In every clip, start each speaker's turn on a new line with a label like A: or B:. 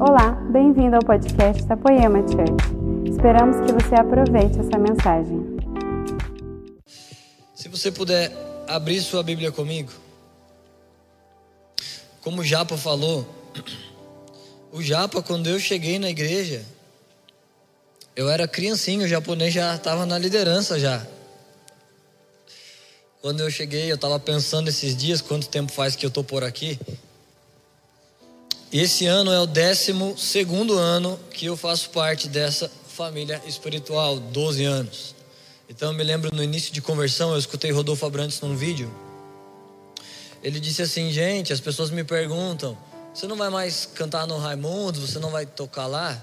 A: Olá, bem-vindo ao podcast da Poema Church. Esperamos que você aproveite essa mensagem.
B: Se você puder abrir sua Bíblia comigo. Como o Japa falou, o Japa, quando eu cheguei na igreja, eu era criancinho, o japonês já estava na liderança já. Quando eu cheguei, eu estava pensando esses dias, quanto tempo faz que eu estou por aqui. Esse ano é o décimo segundo ano que eu faço parte dessa família espiritual, 12 anos. Então eu me lembro no início de conversão, eu escutei Rodolfo Abrantes num vídeo. Ele disse assim, gente, as pessoas me perguntam, você não vai mais cantar no Raimundo, você não vai tocar lá?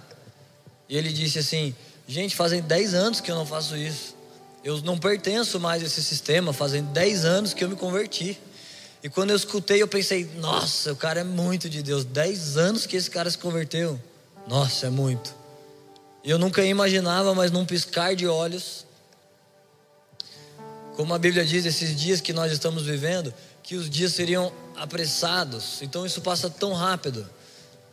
B: E ele disse assim, gente, fazem 10 anos que eu não faço isso. Eu não pertenço mais a esse sistema, fazem 10 anos que eu me converti. E quando eu escutei, eu pensei, nossa, o cara é muito de Deus. Dez anos que esse cara se converteu. Nossa, é muito. E eu nunca imaginava, mas num piscar de olhos, como a Bíblia diz, esses dias que nós estamos vivendo, que os dias seriam apressados. Então isso passa tão rápido.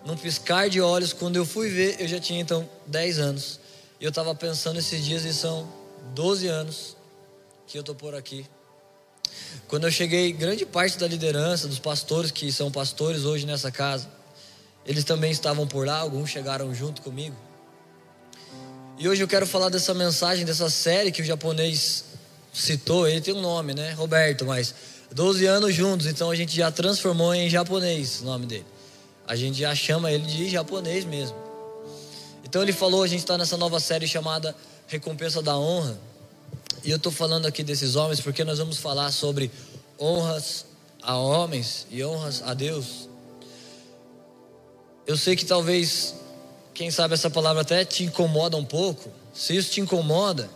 B: Num piscar de olhos, quando eu fui ver, eu já tinha então 10 anos. E eu estava pensando esses dias e são 12 anos que eu estou por aqui. Quando eu cheguei, grande parte da liderança, dos pastores que são pastores hoje nessa casa, eles também estavam por lá, alguns chegaram junto comigo. E hoje eu quero falar dessa mensagem, dessa série que o japonês citou. Ele tem um nome, né? Roberto, mas 12 anos juntos, então a gente já transformou em japonês o nome dele. A gente já chama ele de japonês mesmo. Então ele falou, a gente está nessa nova série chamada Recompensa da Honra. E eu estou falando aqui desses homens porque nós vamos falar sobre honras a homens e honras a Deus. Eu sei que talvez, quem sabe essa palavra até te incomoda um pouco. Se isso te incomoda,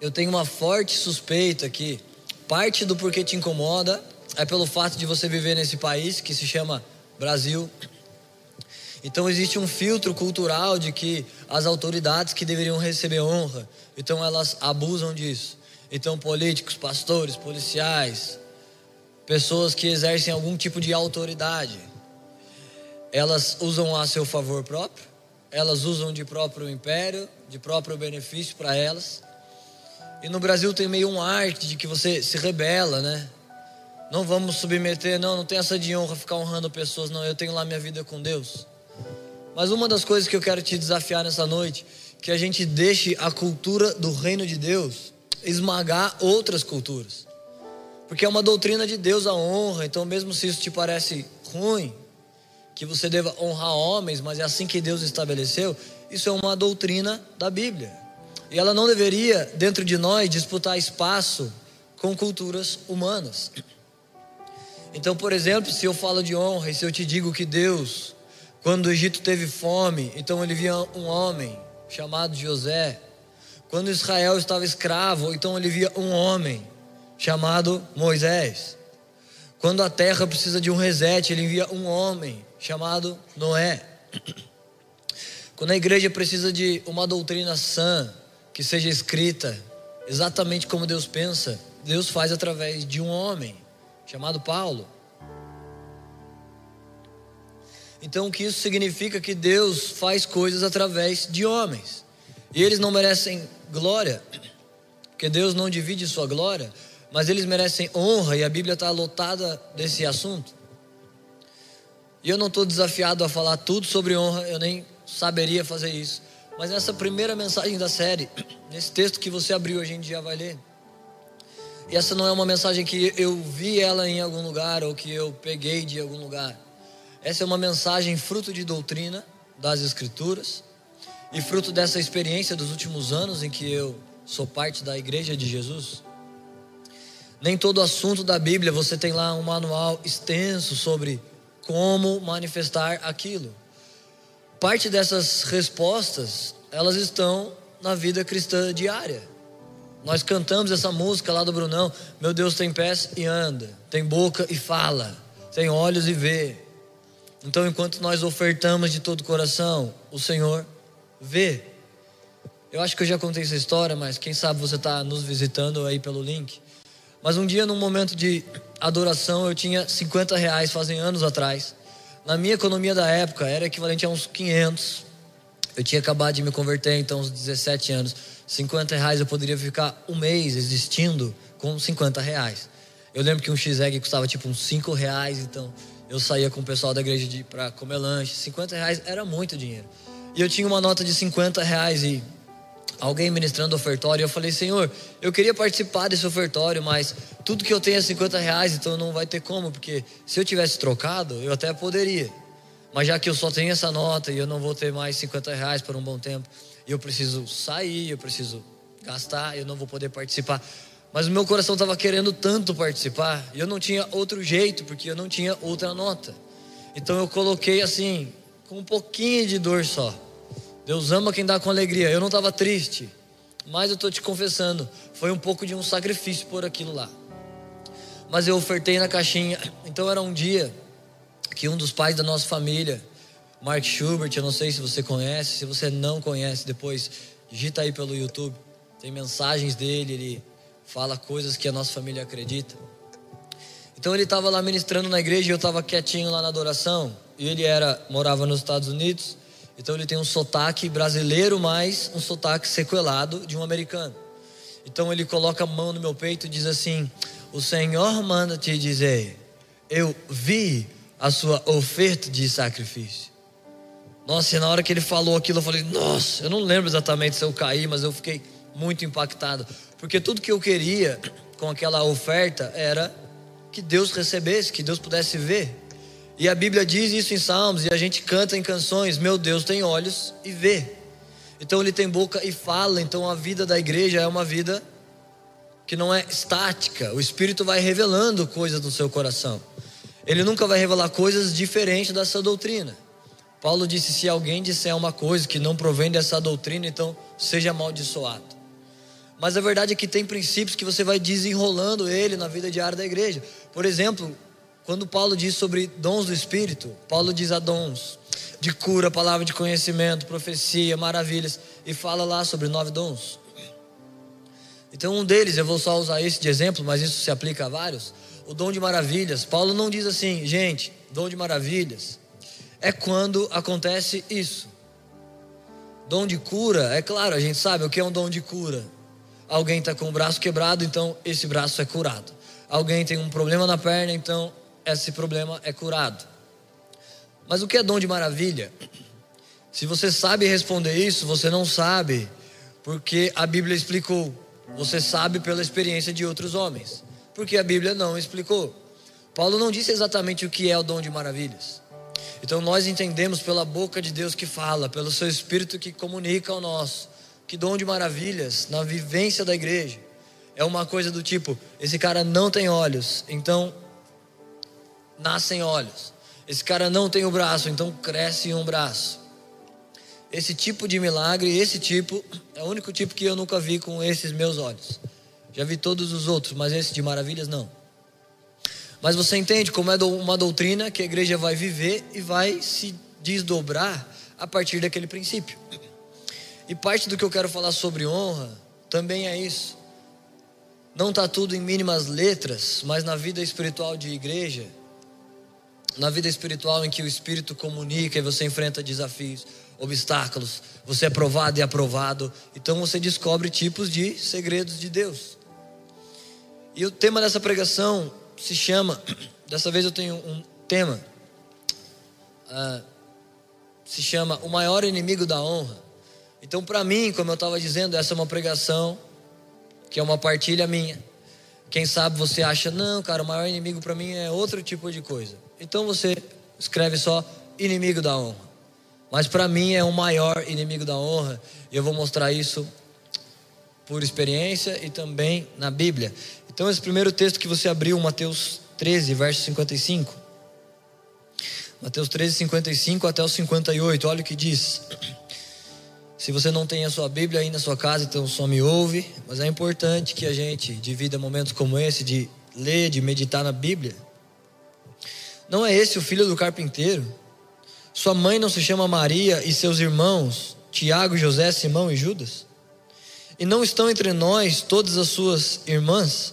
B: eu tenho uma forte suspeita que parte do porquê te incomoda é pelo fato de você viver nesse país que se chama Brasil então existe um filtro cultural de que as autoridades que deveriam receber honra, então elas abusam disso. Então políticos, pastores, policiais, pessoas que exercem algum tipo de autoridade, elas usam a seu favor próprio, elas usam de próprio império, de próprio benefício para elas. E no Brasil tem meio um arte de que você se rebela, né? Não vamos submeter, não, não tem essa de honra ficar honrando pessoas, não. Eu tenho lá minha vida com Deus. Mas uma das coisas que eu quero te desafiar nessa noite, que a gente deixe a cultura do reino de Deus esmagar outras culturas. Porque é uma doutrina de Deus a honra, então mesmo se isso te parece ruim, que você deva honrar homens, mas é assim que Deus estabeleceu, isso é uma doutrina da Bíblia. E ela não deveria, dentro de nós, disputar espaço com culturas humanas. Então, por exemplo, se eu falo de honra e se eu te digo que Deus quando o Egito teve fome, então ele via um homem chamado José. Quando Israel estava escravo, então ele via um homem chamado Moisés. Quando a terra precisa de um reset, ele envia um homem chamado Noé. Quando a igreja precisa de uma doutrina sã, que seja escrita exatamente como Deus pensa, Deus faz através de um homem chamado Paulo. Então, o que isso significa? Que Deus faz coisas através de homens. E eles não merecem glória, porque Deus não divide sua glória, mas eles merecem honra, e a Bíblia está lotada desse assunto. E eu não estou desafiado a falar tudo sobre honra, eu nem saberia fazer isso. Mas nessa primeira mensagem da série, nesse texto que você abriu, a gente já vai ler. E essa não é uma mensagem que eu vi ela em algum lugar ou que eu peguei de algum lugar. Essa é uma mensagem fruto de doutrina das Escrituras e fruto dessa experiência dos últimos anos em que eu sou parte da Igreja de Jesus. Nem todo assunto da Bíblia você tem lá um manual extenso sobre como manifestar aquilo. Parte dessas respostas, elas estão na vida cristã diária. Nós cantamos essa música lá do Brunão, meu Deus tem pés e anda, tem boca e fala, tem olhos e vê, então, enquanto nós ofertamos de todo o coração, o Senhor vê. Eu acho que eu já contei essa história, mas quem sabe você está nos visitando aí pelo link. Mas um dia, num momento de adoração, eu tinha 50 reais, fazem anos atrás. Na minha economia da época era equivalente a uns 500. Eu tinha acabado de me converter, então, uns 17 anos. 50 reais eu poderia ficar um mês existindo com 50 reais. Eu lembro que um X-Egg custava tipo uns 5 reais, então eu saía com o pessoal da igreja para comer lanche. 50 reais era muito dinheiro. E eu tinha uma nota de 50 reais e alguém ministrando ofertório. Eu falei, Senhor, eu queria participar desse ofertório, mas tudo que eu tenho é 50 reais, então não vai ter como, porque se eu tivesse trocado, eu até poderia. Mas já que eu só tenho essa nota e eu não vou ter mais 50 reais por um bom tempo, eu preciso sair, eu preciso gastar, eu não vou poder participar. Mas o meu coração estava querendo tanto participar, e eu não tinha outro jeito, porque eu não tinha outra nota. Então eu coloquei assim, com um pouquinho de dor só. Deus ama quem dá com alegria. Eu não estava triste, mas eu estou te confessando, foi um pouco de um sacrifício por aquilo lá. Mas eu ofertei na caixinha. Então era um dia que um dos pais da nossa família, Mark Schubert, eu não sei se você conhece, se você não conhece, depois digita aí pelo YouTube. Tem mensagens dele, ele fala coisas que a nossa família acredita. Então ele estava lá ministrando na igreja e eu estava quietinho lá na adoração. E ele era morava nos Estados Unidos, então ele tem um sotaque brasileiro, mais um sotaque sequelado de um americano. Então ele coloca a mão no meu peito e diz assim: O Senhor manda te dizer, eu vi a sua oferta de sacrifício. Nossa, e na hora que ele falou aquilo, eu falei: Nossa, eu não lembro exatamente se eu caí, mas eu fiquei muito impactado. Porque tudo que eu queria com aquela oferta era que Deus recebesse, que Deus pudesse ver. E a Bíblia diz isso em Salmos, e a gente canta em canções: Meu Deus tem olhos e vê. Então ele tem boca e fala. Então a vida da igreja é uma vida que não é estática. O Espírito vai revelando coisas no seu coração. Ele nunca vai revelar coisas diferentes dessa doutrina. Paulo disse: se alguém disser uma coisa que não provém dessa doutrina, então seja amaldiçoado. Mas a verdade é que tem princípios que você vai desenrolando ele na vida diária da igreja. Por exemplo, quando Paulo diz sobre dons do Espírito, Paulo diz a dons de cura, palavra de conhecimento, profecia, maravilhas, e fala lá sobre nove dons. Então, um deles, eu vou só usar esse de exemplo, mas isso se aplica a vários. O dom de maravilhas. Paulo não diz assim, gente, dom de maravilhas é quando acontece isso. Dom de cura, é claro, a gente sabe o que é um dom de cura Alguém está com o braço quebrado, então esse braço é curado. Alguém tem um problema na perna, então esse problema é curado. Mas o que é dom de maravilha? Se você sabe responder isso, você não sabe, porque a Bíblia explicou. Você sabe pela experiência de outros homens, porque a Bíblia não explicou. Paulo não disse exatamente o que é o dom de maravilhas. Então nós entendemos pela boca de Deus que fala, pelo seu Espírito que comunica ao nosso que dom de maravilhas na vivência da igreja é uma coisa do tipo: esse cara não tem olhos, então nascem olhos. Esse cara não tem o braço, então cresce um braço. Esse tipo de milagre, esse tipo, é o único tipo que eu nunca vi com esses meus olhos. Já vi todos os outros, mas esse de maravilhas não. Mas você entende como é uma doutrina que a igreja vai viver e vai se desdobrar a partir daquele princípio. E parte do que eu quero falar sobre honra também é isso. Não está tudo em mínimas letras, mas na vida espiritual de igreja, na vida espiritual em que o Espírito comunica e você enfrenta desafios, obstáculos, você é provado e aprovado, então você descobre tipos de segredos de Deus. E o tema dessa pregação se chama, dessa vez eu tenho um tema, uh, se chama O Maior Inimigo da Honra. Então, para mim, como eu estava dizendo, essa é uma pregação que é uma partilha minha. Quem sabe você acha, não, cara, o maior inimigo para mim é outro tipo de coisa. Então você escreve só inimigo da honra. Mas para mim é o maior inimigo da honra. E eu vou mostrar isso por experiência e também na Bíblia. Então, esse primeiro texto que você abriu, Mateus 13, verso 55. Mateus 13, 55 até o 58, olha o que diz. Se você não tem a sua Bíblia aí na sua casa, então só me ouve. Mas é importante que a gente divida momentos como esse de ler, de meditar na Bíblia. Não é esse o filho do carpinteiro? Sua mãe não se chama Maria e seus irmãos, Tiago, José, Simão e Judas? E não estão entre nós todas as suas irmãs?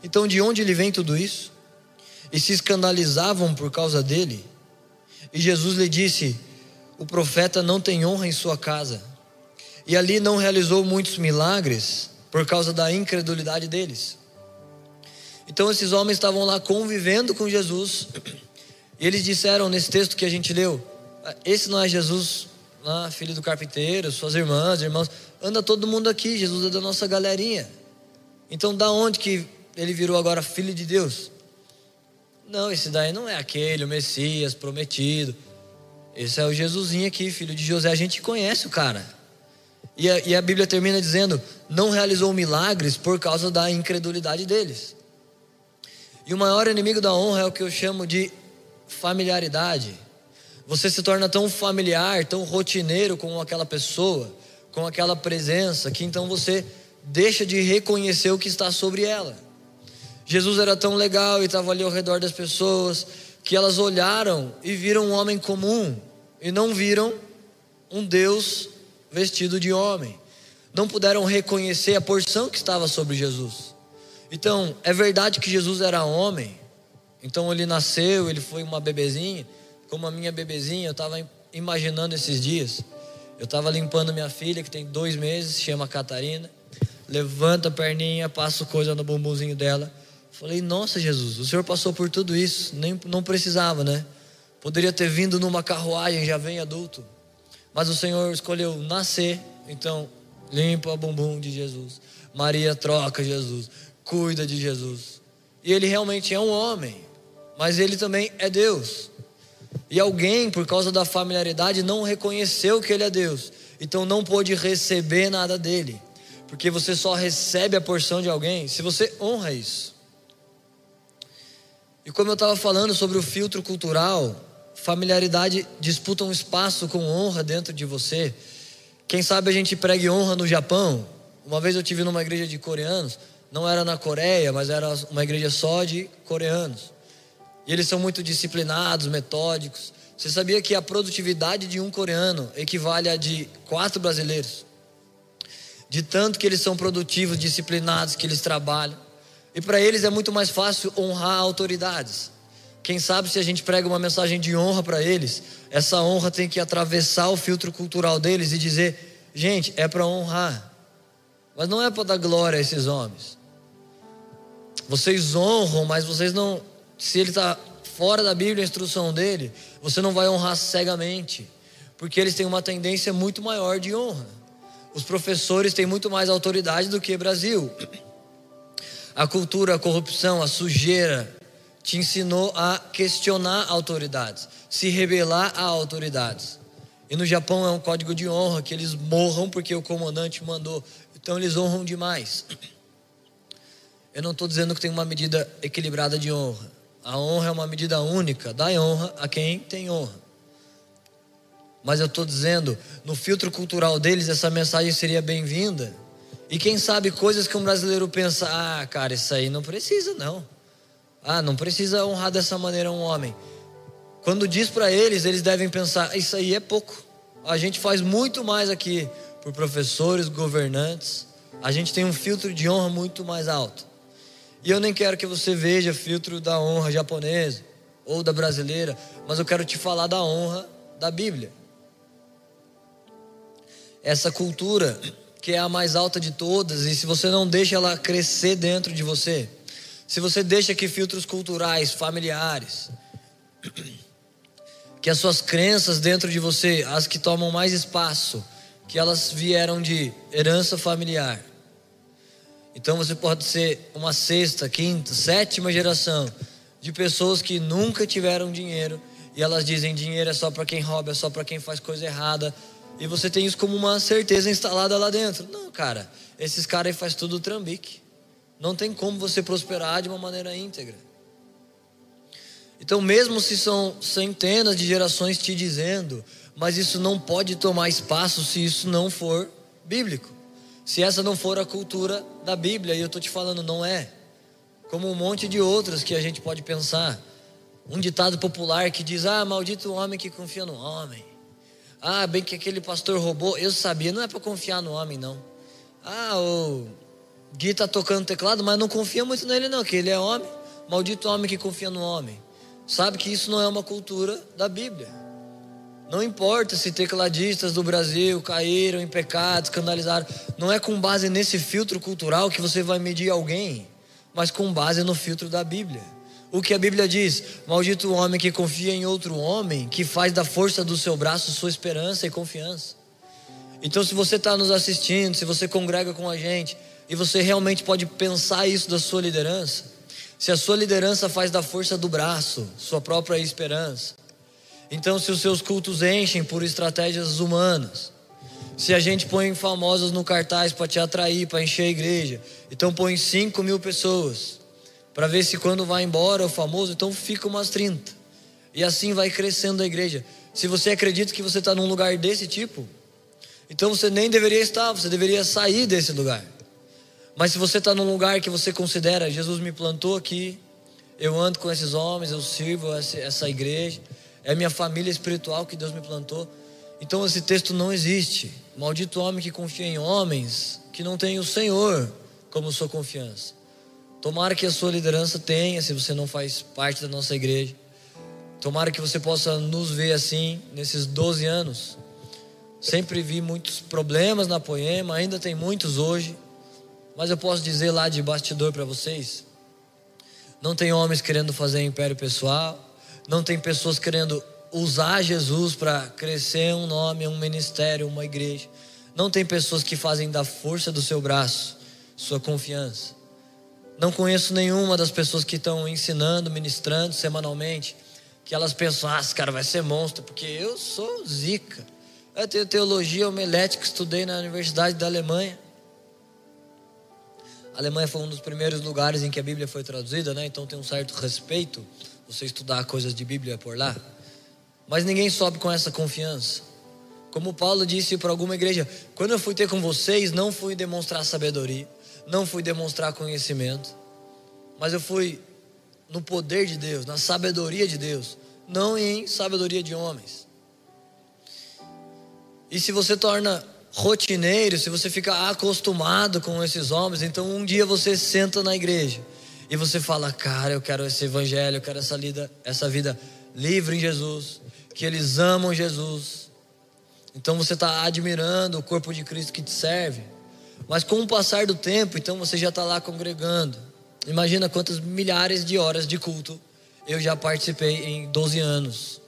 B: Então de onde lhe vem tudo isso? E se escandalizavam por causa dele? E Jesus lhe disse: O profeta não tem honra em sua casa. E ali não realizou muitos milagres por causa da incredulidade deles. Então esses homens estavam lá convivendo com Jesus. E eles disseram nesse texto que a gente leu: Esse não é Jesus, lá, filho do carpinteiro, suas irmãs, irmãos. Anda todo mundo aqui, Jesus é da nossa galerinha. Então, da onde que ele virou agora filho de Deus? Não, esse daí não é aquele, o Messias prometido. Esse é o Jesusinho aqui, filho de José. A gente conhece o cara. E a, e a Bíblia termina dizendo: não realizou milagres por causa da incredulidade deles. E o maior inimigo da honra é o que eu chamo de familiaridade. Você se torna tão familiar, tão rotineiro com aquela pessoa, com aquela presença, que então você deixa de reconhecer o que está sobre ela. Jesus era tão legal e estava ali ao redor das pessoas que elas olharam e viram um homem comum e não viram um Deus vestido de homem. Não puderam reconhecer a porção que estava sobre Jesus. Então, é verdade que Jesus era homem. Então ele nasceu, ele foi uma bebezinha, como a minha bebezinha, eu estava imaginando esses dias. Eu estava limpando minha filha, que tem dois meses, se chama Catarina. Levanta a perninha, passo coisa no bumbumzinho dela. Falei, nossa Jesus, o Senhor passou por tudo isso, nem não precisava, né? Poderia ter vindo numa carruagem, já vem adulto. Mas o Senhor escolheu nascer, então limpa o bumbum de Jesus. Maria troca Jesus, cuida de Jesus. E ele realmente é um homem, mas ele também é Deus. E alguém, por causa da familiaridade, não reconheceu que ele é Deus, então não pôde receber nada dele, porque você só recebe a porção de alguém se você honra isso. E como eu estava falando sobre o filtro cultural, familiaridade disputa um espaço com honra dentro de você. Quem sabe a gente pregue honra no Japão. Uma vez eu tive numa igreja de coreanos, não era na Coreia, mas era uma igreja só de coreanos. E eles são muito disciplinados, metódicos. Você sabia que a produtividade de um coreano equivale a de quatro brasileiros? De tanto que eles são produtivos, disciplinados, que eles trabalham. E para eles é muito mais fácil honrar autoridades. Quem sabe se a gente prega uma mensagem de honra para eles, essa honra tem que atravessar o filtro cultural deles e dizer: gente, é para honrar, mas não é para dar glória a esses homens. Vocês honram, mas vocês não. Se ele está fora da Bíblia, a instrução dele, você não vai honrar cegamente, porque eles têm uma tendência muito maior de honra. Os professores têm muito mais autoridade do que Brasil. A cultura, a corrupção, a sujeira te ensinou a questionar autoridades, se rebelar a autoridades. E no Japão é um código de honra que eles morram porque o comandante mandou. Então eles honram demais. Eu não estou dizendo que tem uma medida equilibrada de honra. A honra é uma medida única. Dá honra a quem tem honra. Mas eu estou dizendo, no filtro cultural deles, essa mensagem seria bem-vinda e quem sabe coisas que um brasileiro pensa: ah, cara, isso aí não precisa, não. Ah, não precisa honrar dessa maneira um homem. Quando diz para eles, eles devem pensar: isso aí é pouco. A gente faz muito mais aqui por professores, governantes. A gente tem um filtro de honra muito mais alto. E eu nem quero que você veja filtro da honra japonesa ou da brasileira, mas eu quero te falar da honra da Bíblia. Essa cultura que é a mais alta de todas, e se você não deixa ela crescer dentro de você, se você deixa que filtros culturais, familiares, que as suas crenças dentro de você, as que tomam mais espaço, que elas vieram de herança familiar. Então você pode ser uma sexta, quinta, sétima geração de pessoas que nunca tiveram dinheiro e elas dizem dinheiro é só para quem rouba, é só para quem faz coisa errada, e você tem isso como uma certeza instalada lá dentro. Não, cara, esses caras aí faz tudo trambique. Não tem como você prosperar de uma maneira íntegra. Então, mesmo se são centenas de gerações te dizendo, mas isso não pode tomar espaço se isso não for bíblico. Se essa não for a cultura da Bíblia, e eu estou te falando, não é. Como um monte de outras que a gente pode pensar. Um ditado popular que diz: Ah, maldito homem que confia no homem. Ah, bem que aquele pastor roubou. Eu sabia, não é para confiar no homem, não. Ah, o Gui está tocando teclado, mas não confia muito nele, não, que ele é homem. Maldito homem que confia no homem. sabe que isso não é uma cultura da Bíblia. Não importa se tecladistas do Brasil caíram em pecado, escandalizaram. Não é com base nesse filtro cultural que você vai medir alguém, mas com base no filtro da Bíblia. O que a Bíblia diz: Maldito o homem que confia em outro homem, que faz da força do seu braço sua esperança e confiança. Então, se você está nos assistindo, se você congrega com a gente, e você realmente pode pensar isso da sua liderança, se a sua liderança faz da força do braço sua própria esperança, então, se os seus cultos enchem por estratégias humanas, se a gente põe famosos no cartaz para te atrair, para encher a igreja, então põe 5 mil pessoas, para ver se quando vai embora o famoso, então fica umas 30. E assim vai crescendo a igreja. Se você acredita que você está num lugar desse tipo, então você nem deveria estar, você deveria sair desse lugar. Mas se você está num lugar que você considera, Jesus me plantou aqui, eu ando com esses homens, eu sirvo essa, igreja, é minha família espiritual que Deus me plantou. Então esse texto não existe. Maldito homem que confia em homens que não tem o Senhor como sua confiança. Tomara que a sua liderança tenha, se você não faz parte da nossa igreja. Tomara que você possa nos ver assim nesses 12 anos. Sempre vi muitos problemas na Poema, ainda tem muitos hoje. Mas eu posso dizer lá de bastidor para vocês: não tem homens querendo fazer império pessoal, não tem pessoas querendo usar Jesus para crescer um nome, um ministério, uma igreja. Não tem pessoas que fazem da força do seu braço sua confiança. Não conheço nenhuma das pessoas que estão ensinando, ministrando semanalmente, que elas pensam, ah, esse cara vai ser monstro, porque eu sou zica. Eu tenho teologia homilética, estudei na Universidade da Alemanha. Alemanha foi um dos primeiros lugares em que a Bíblia foi traduzida, né? Então tem um certo respeito você estudar coisas de Bíblia por lá. Mas ninguém sobe com essa confiança. Como Paulo disse para alguma igreja, quando eu fui ter com vocês, não fui demonstrar sabedoria, não fui demonstrar conhecimento, mas eu fui no poder de Deus, na sabedoria de Deus, não em sabedoria de homens. E se você torna rotineiro, se você fica acostumado com esses homens, então um dia você senta na igreja e você fala, cara, eu quero esse evangelho, eu quero essa vida, essa vida livre em Jesus, que eles amam Jesus. Então você está admirando o corpo de Cristo que te serve. Mas com o passar do tempo, então você já está lá congregando. Imagina quantas milhares de horas de culto eu já participei em 12 anos.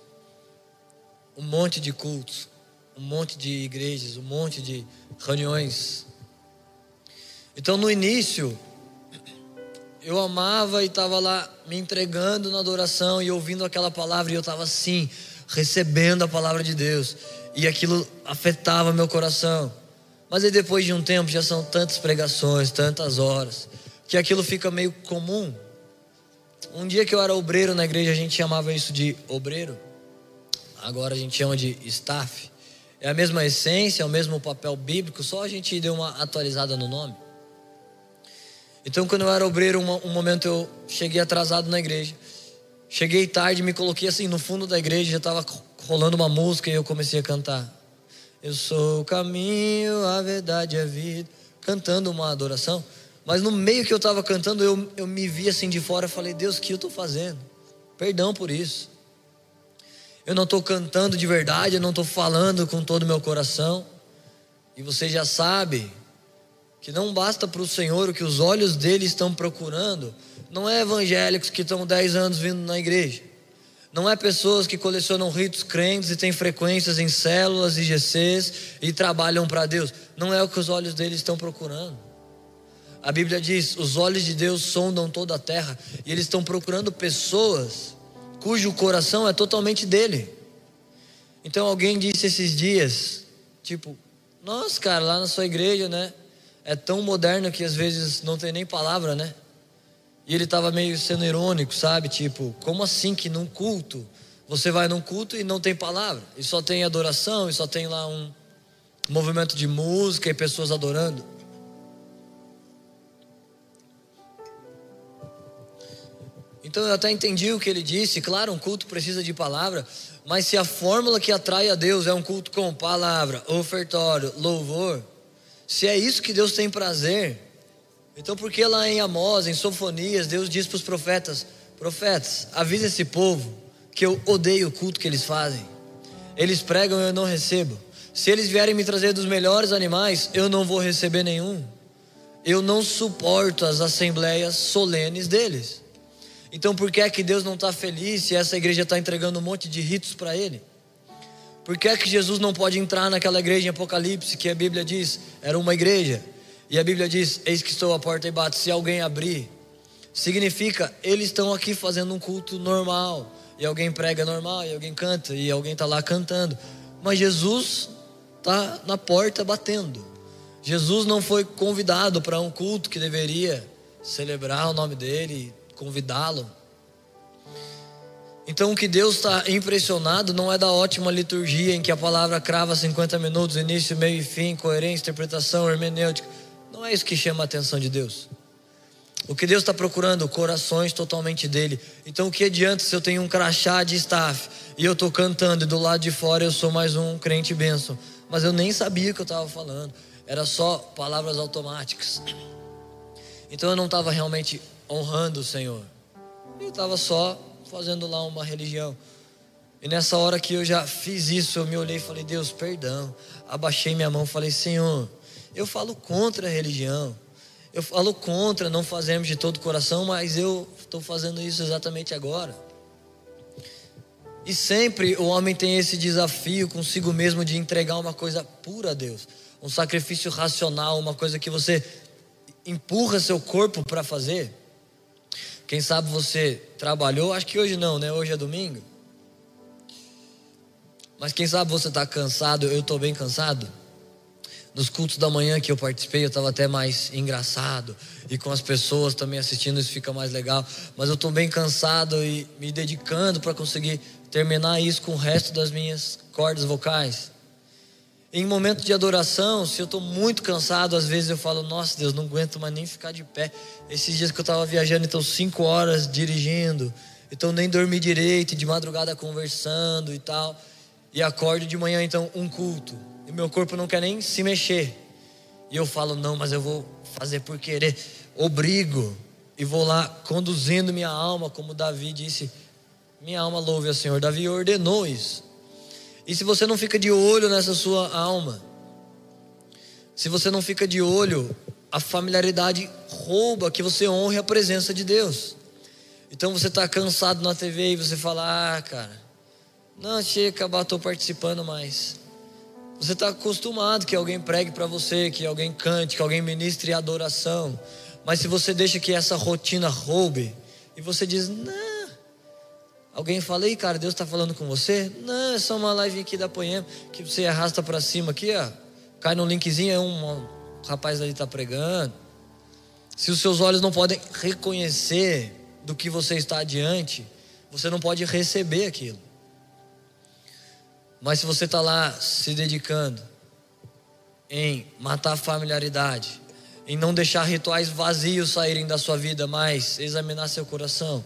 B: Um monte de cultos, um monte de igrejas, um monte de reuniões. Então no início, eu amava e estava lá me entregando na adoração e ouvindo aquela palavra e eu estava assim, recebendo a palavra de Deus e aquilo afetava meu coração. Mas aí depois de um tempo já são tantas pregações, tantas horas, que aquilo fica meio comum. Um dia que eu era obreiro na igreja, a gente chamava isso de obreiro. Agora a gente chama de staff. É a mesma essência, é o mesmo papel bíblico, só a gente deu uma atualizada no nome. Então, quando eu era obreiro, um, momento eu cheguei atrasado na igreja. Cheguei tarde, me coloquei assim no fundo da igreja, já estava rolando uma música e eu comecei a cantar. Eu sou o caminho, a verdade e a vida. Cantando uma adoração. Mas no meio que eu estava cantando, eu, eu me vi assim de fora e falei: Deus, o que eu estou fazendo? Perdão por isso. Eu não estou cantando de verdade, eu não estou falando com todo o meu coração. E você já sabe que não basta para o Senhor o que os olhos dele estão procurando, não é evangélicos que estão 10 anos vindo na igreja, não é pessoas que colecionam ritos crentes e têm frequências em células e GCs e trabalham para Deus, não é o que os olhos dele estão procurando. A Bíblia diz: os olhos de Deus sondam toda a terra e eles estão procurando pessoas cujo coração é totalmente dele. Então alguém disse esses dias, tipo, nossa, cara, lá na sua igreja, né? é tão moderno que às vezes não tem nem palavra, né? E ele estava meio sendo irônico, sabe? Tipo, como assim que num culto você vai num culto e não tem palavra? E só tem adoração, e só tem lá um movimento de música e pessoas adorando? Então eu até entendi o que ele disse. Claro, um culto precisa de palavra, mas se a fórmula que atrai a Deus é um culto com palavra, ofertório, louvor, se é isso que Deus tem prazer, então por que lá em Amós, em Sofonias, Deus diz para os profetas: Profetas, avisa esse povo que eu odeio o culto que eles fazem. Eles pregam e eu não recebo. Se eles vierem me trazer dos melhores animais, eu não vou receber nenhum. Eu não suporto as assembleias solenes deles. Então por que é que Deus não está feliz se essa igreja está entregando um monte de ritos para Ele? Por que é que Jesus não pode entrar naquela igreja em Apocalipse que a Bíblia diz era uma igreja? E a Bíblia diz: Eis que estou à porta e bato, se alguém abrir. Significa, eles estão aqui fazendo um culto normal. E alguém prega normal, e alguém canta, e alguém está lá cantando. Mas Jesus está na porta batendo. Jesus não foi convidado para um culto que deveria celebrar o nome dele, convidá-lo. Então o que Deus está impressionado não é da ótima liturgia em que a palavra crava 50 minutos, início, meio e fim, coerência, interpretação, hermenêutica. Não é isso que chama a atenção de Deus. O que Deus está procurando? Corações totalmente dele. Então o que adianta se eu tenho um crachá de staff e eu estou cantando e do lado de fora eu sou mais um crente bênção? Mas eu nem sabia o que eu estava falando. Era só palavras automáticas. Então eu não estava realmente honrando o Senhor. Eu estava só fazendo lá uma religião. E nessa hora que eu já fiz isso, eu me olhei e falei: Deus, perdão. Abaixei minha mão e falei: Senhor, eu falo contra a religião. Eu falo contra não fazermos de todo o coração, mas eu estou fazendo isso exatamente agora. E sempre o homem tem esse desafio consigo mesmo de entregar uma coisa pura a Deus, um sacrifício racional, uma coisa que você empurra seu corpo para fazer. Quem sabe você trabalhou, acho que hoje não, né? Hoje é domingo. Mas quem sabe você está cansado, eu estou bem cansado. Nos cultos da manhã que eu participei, eu estava até mais engraçado. E com as pessoas também assistindo, isso fica mais legal. Mas eu estou bem cansado e me dedicando para conseguir terminar isso com o resto das minhas cordas vocais. Em momento de adoração, se eu estou muito cansado, às vezes eu falo, nossa Deus, não aguento mais nem ficar de pé. Esses dias que eu estava viajando, então cinco horas dirigindo, então nem dormi direito, de madrugada conversando e tal. E acordo de manhã, então, um culto. E meu corpo não quer nem se mexer. E eu falo, não, mas eu vou fazer por querer. Obrigo. E vou lá conduzindo minha alma, como Davi disse. Minha alma louve ao Senhor. Davi ordenou isso. E se você não fica de olho nessa sua alma, se você não fica de olho, a familiaridade rouba que você honre a presença de Deus. Então você está cansado na TV e você fala: Ah, cara, não, chega, acabar, estou participando mais. Você está acostumado que alguém pregue para você, que alguém cante, que alguém ministre adoração. Mas se você deixa que essa rotina roube, e você diz: Não Alguém fala, aí, cara, Deus está falando com você? Não, é só uma live aqui da Poema que você arrasta para cima aqui, ó. Cai no linkzinho, é um, um rapaz ali está pregando. Se os seus olhos não podem reconhecer do que você está adiante, você não pode receber aquilo. Mas se você está lá se dedicando em matar a familiaridade, em não deixar rituais vazios saírem da sua vida, mas examinar seu coração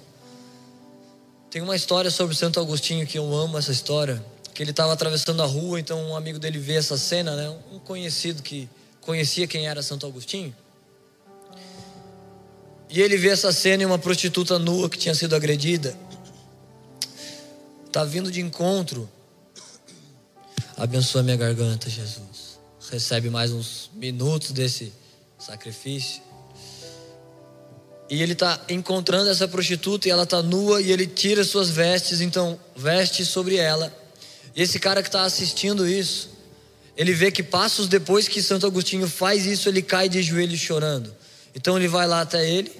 B: tem uma história sobre Santo Agostinho que eu amo essa história. Que ele estava atravessando a rua, então um amigo dele vê essa cena, né? Um conhecido que conhecia quem era Santo Agostinho. E ele vê essa cena e uma prostituta nua que tinha sido agredida. Está vindo de encontro. Abençoa minha garganta, Jesus. Recebe mais uns minutos desse sacrifício. E ele está encontrando essa prostituta e ela está nua e ele tira suas vestes, então veste sobre ela. E esse cara que está assistindo isso, ele vê que passos depois que Santo Agostinho faz isso, ele cai de joelhos chorando. Então ele vai lá até ele,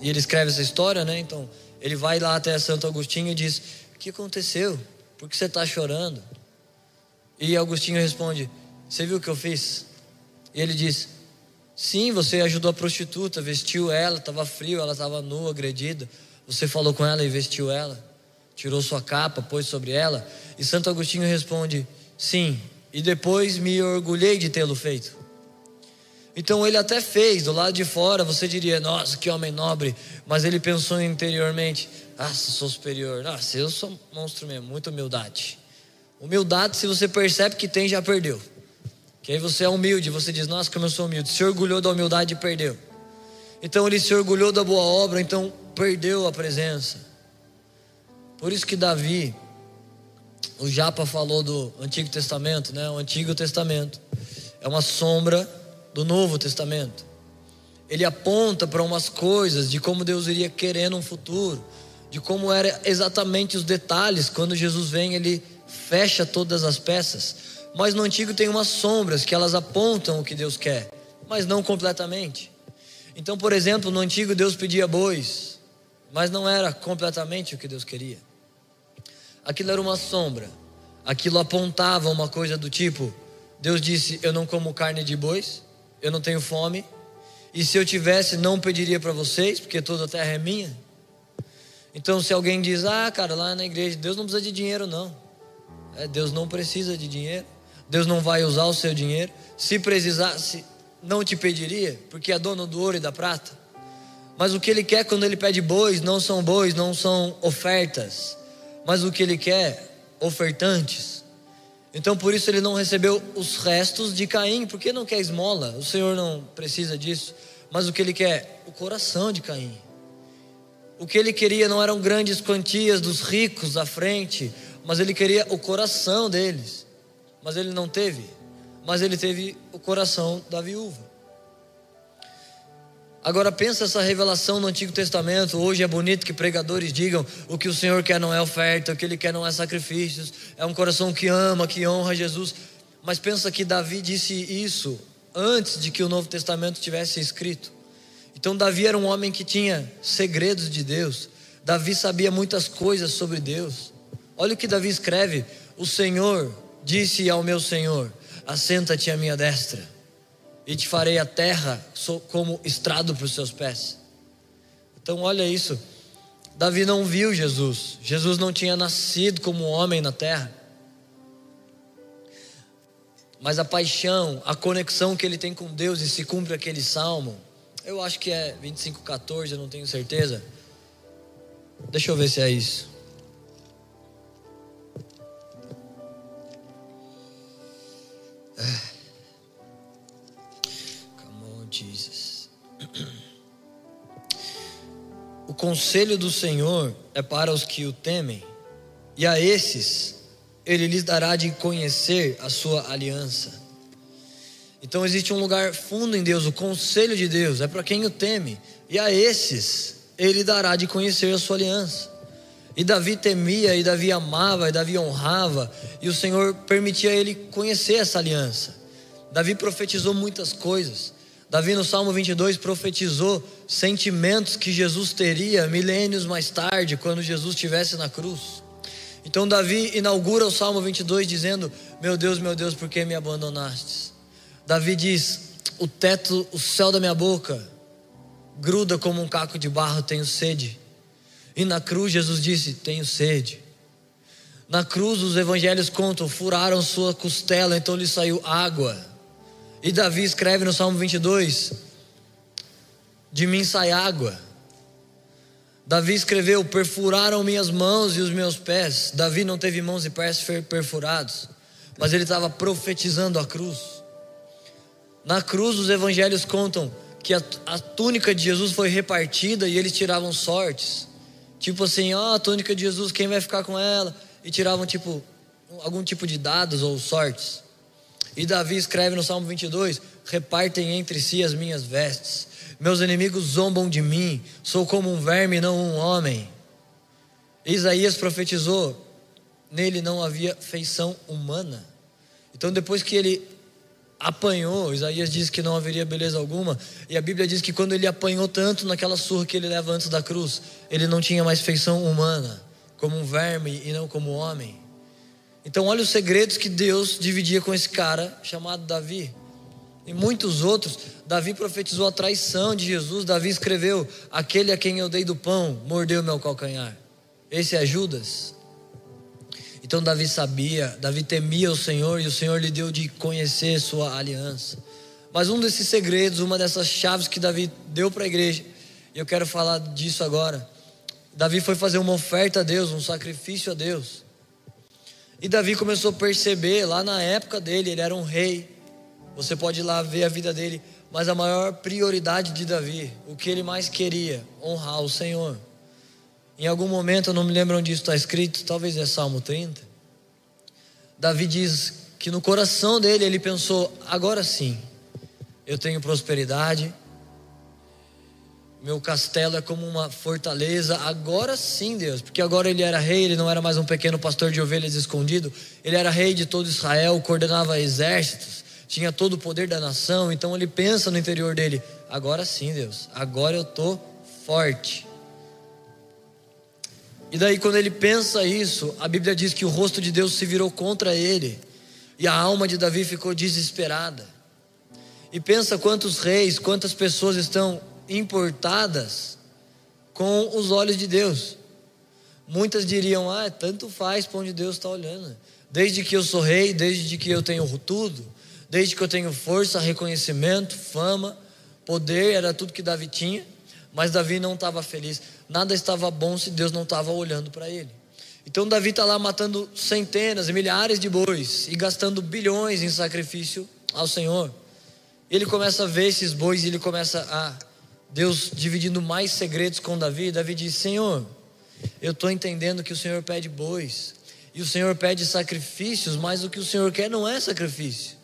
B: e ele escreve essa história, né? Então ele vai lá até Santo Agostinho e diz: O que aconteceu? Por que você está chorando? E Agostinho responde: Você viu o que eu fiz? E ele diz: Sim, você ajudou a prostituta, vestiu ela, estava frio, ela estava nua, agredida. Você falou com ela e vestiu ela, tirou sua capa, pôs sobre ela. E Santo Agostinho responde: Sim, e depois me orgulhei de tê-lo feito. Então ele até fez, do lado de fora você diria: Nossa, que homem nobre. Mas ele pensou interiormente: Ah, sou superior. Nossa, eu sou monstro mesmo, muita humildade. Humildade, se você percebe que tem, já perdeu. Que aí você é humilde, você diz, nossa, como eu sou humilde. Se orgulhou da humildade e perdeu. Então ele se orgulhou da boa obra, então perdeu a presença. Por isso que Davi, o Japa falou do Antigo Testamento, né? O Antigo Testamento é uma sombra do Novo Testamento. Ele aponta para umas coisas de como Deus iria querer no futuro, de como era exatamente os detalhes. Quando Jesus vem, ele fecha todas as peças. Mas no Antigo tem umas sombras que elas apontam o que Deus quer, mas não completamente. Então, por exemplo, no Antigo Deus pedia bois, mas não era completamente o que Deus queria. Aquilo era uma sombra, aquilo apontava uma coisa do tipo: Deus disse, Eu não como carne de bois, eu não tenho fome, e se eu tivesse, não pediria para vocês, porque toda a terra é minha. Então, se alguém diz, ah, cara, lá na igreja, Deus não precisa de dinheiro, não. É, Deus não precisa de dinheiro. Deus não vai usar o seu dinheiro. Se precisasse, não te pediria, porque é dono do ouro e da prata. Mas o que ele quer quando ele pede bois, não são bois, não são ofertas. Mas o que ele quer, ofertantes. Então por isso ele não recebeu os restos de Caim, porque não quer esmola. O Senhor não precisa disso. Mas o que ele quer? O coração de Caim. O que ele queria não eram grandes quantias dos ricos à frente, mas ele queria o coração deles. Mas ele não teve. Mas ele teve o coração da viúva. Agora pensa essa revelação no Antigo Testamento. Hoje é bonito que pregadores digam o que o Senhor quer não é oferta, o que Ele quer não é sacrifícios. É um coração que ama, que honra Jesus. Mas pensa que Davi disse isso antes de que o Novo Testamento tivesse escrito. Então Davi era um homem que tinha segredos de Deus. Davi sabia muitas coisas sobre Deus. Olha o que Davi escreve: O Senhor disse ao meu Senhor: Assenta-te à minha destra e te farei a terra como estrado para os seus pés. Então, olha isso. Davi não viu Jesus. Jesus não tinha nascido como homem na terra. Mas a paixão, a conexão que ele tem com Deus e se cumpre aquele salmo, eu acho que é 25:14, eu não tenho certeza. Deixa eu ver se é isso. É. Jesus. O conselho do Senhor é para os que o temem, e a esses ele lhes dará de conhecer a sua aliança. Então existe um lugar fundo em Deus, o conselho de Deus é para quem o teme, e a esses ele dará de conhecer a sua aliança. E Davi temia, e Davi amava, e Davi honrava, e o Senhor permitia ele conhecer essa aliança. Davi profetizou muitas coisas. Davi no Salmo 22 profetizou sentimentos que Jesus teria milênios mais tarde, quando Jesus estivesse na cruz. Então Davi inaugura o Salmo 22 dizendo: Meu Deus, meu Deus, por que me abandonastes? Davi diz: O teto, o céu da minha boca gruda como um caco de barro, tenho sede. E na cruz Jesus disse: Tenho sede. Na cruz os evangelhos contam, furaram sua costela, então lhe saiu água. E Davi escreve no Salmo 22: De mim sai água. Davi escreveu: Perfuraram minhas mãos e os meus pés. Davi não teve mãos e pés perfurados, mas ele estava profetizando a cruz. Na cruz, os evangelhos contam que a, a túnica de Jesus foi repartida e eles tiravam sortes. Tipo assim, ó, oh, a túnica de Jesus, quem vai ficar com ela? E tiravam, tipo, algum tipo de dados ou sortes. E Davi escreve no Salmo 22: Repartem entre si as minhas vestes, meus inimigos zombam de mim, sou como um verme, não um homem. Isaías profetizou: Nele não havia feição humana. Então, depois que ele apanhou, Isaías diz que não haveria beleza alguma, e a Bíblia diz que quando ele apanhou tanto naquela surra que ele leva antes da cruz, ele não tinha mais feição humana, como um verme e não como homem. Então, olha os segredos que Deus dividia com esse cara chamado Davi. E muitos outros, Davi profetizou a traição de Jesus. Davi escreveu: Aquele a quem eu dei do pão mordeu meu calcanhar. Esse é Judas. Então, Davi sabia, Davi temia o Senhor e o Senhor lhe deu de conhecer sua aliança. Mas um desses segredos, uma dessas chaves que Davi deu para a igreja, e eu quero falar disso agora. Davi foi fazer uma oferta a Deus, um sacrifício a Deus. E Davi começou a perceber, lá na época dele, ele era um rei. Você pode ir lá ver a vida dele, mas a maior prioridade de Davi, o que ele mais queria, honrar o Senhor. Em algum momento, eu não me lembro onde isso está escrito, talvez é Salmo 30. Davi diz que no coração dele ele pensou: agora sim, eu tenho prosperidade, meu castelo é como uma fortaleza, agora sim, Deus, porque agora ele era rei, ele não era mais um pequeno pastor de ovelhas escondido, ele era rei de todo Israel, coordenava exércitos, tinha todo o poder da nação, então ele pensa no interior dele: agora sim, Deus, agora eu estou forte. E daí, quando ele pensa isso, a Bíblia diz que o rosto de Deus se virou contra ele, e a alma de Davi ficou desesperada. E pensa quantos reis, quantas pessoas estão importadas com os olhos de Deus. Muitas diriam: Ah, tanto faz para onde Deus está olhando. Desde que eu sou rei, desde que eu tenho tudo, desde que eu tenho força, reconhecimento, fama, poder, era tudo que Davi tinha. Mas Davi não estava feliz. Nada estava bom se Deus não estava olhando para ele. Então Davi está lá matando centenas, milhares de bois e gastando bilhões em sacrifício ao Senhor. Ele começa a ver esses bois e ele começa a Deus dividindo mais segredos com Davi, Davi diz: Senhor, eu estou entendendo que o Senhor pede bois, e o Senhor pede sacrifícios, mas o que o Senhor quer não é sacrifício.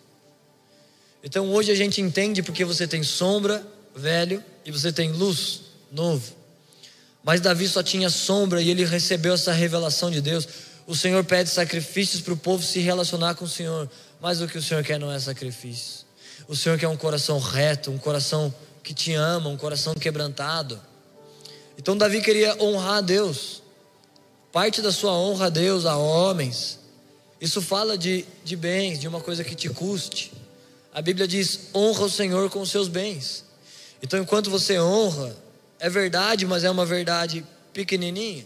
B: Então hoje a gente entende porque você tem sombra, velho, e você tem luz, novo. Mas Davi só tinha sombra e ele recebeu essa revelação de Deus. O Senhor pede sacrifícios para o povo se relacionar com o Senhor, mas o que o Senhor quer não é sacrifício. O Senhor quer um coração reto, um coração que te ama, um coração quebrantado. Então Davi queria honrar a Deus. Parte da sua honra a Deus, a homens. Isso fala de, de bens, de uma coisa que te custe. A Bíblia diz: honra o Senhor com os seus bens. Então, enquanto você honra, é verdade, mas é uma verdade pequenininha.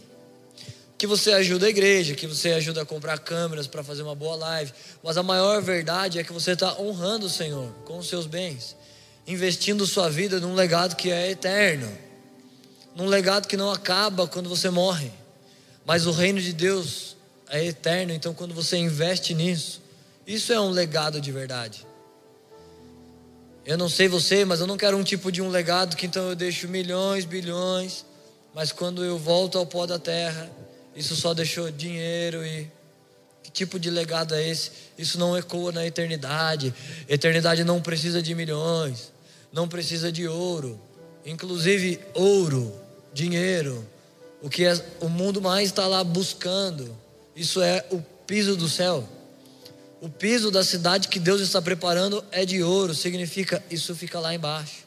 B: Que você ajuda a igreja, que você ajuda a comprar câmeras para fazer uma boa live. Mas a maior verdade é que você está honrando o Senhor com os seus bens investindo sua vida num legado que é eterno, num legado que não acaba quando você morre, mas o reino de Deus é eterno, então quando você investe nisso, isso é um legado de verdade. Eu não sei você, mas eu não quero um tipo de um legado que então eu deixo milhões, bilhões, mas quando eu volto ao pó da terra, isso só deixou dinheiro e que tipo de legado é esse? Isso não ecoa na eternidade. Eternidade não precisa de milhões não precisa de ouro, inclusive ouro, dinheiro, o que é, o mundo mais está lá buscando. Isso é o piso do céu. O piso da cidade que Deus está preparando é de ouro, significa isso fica lá embaixo.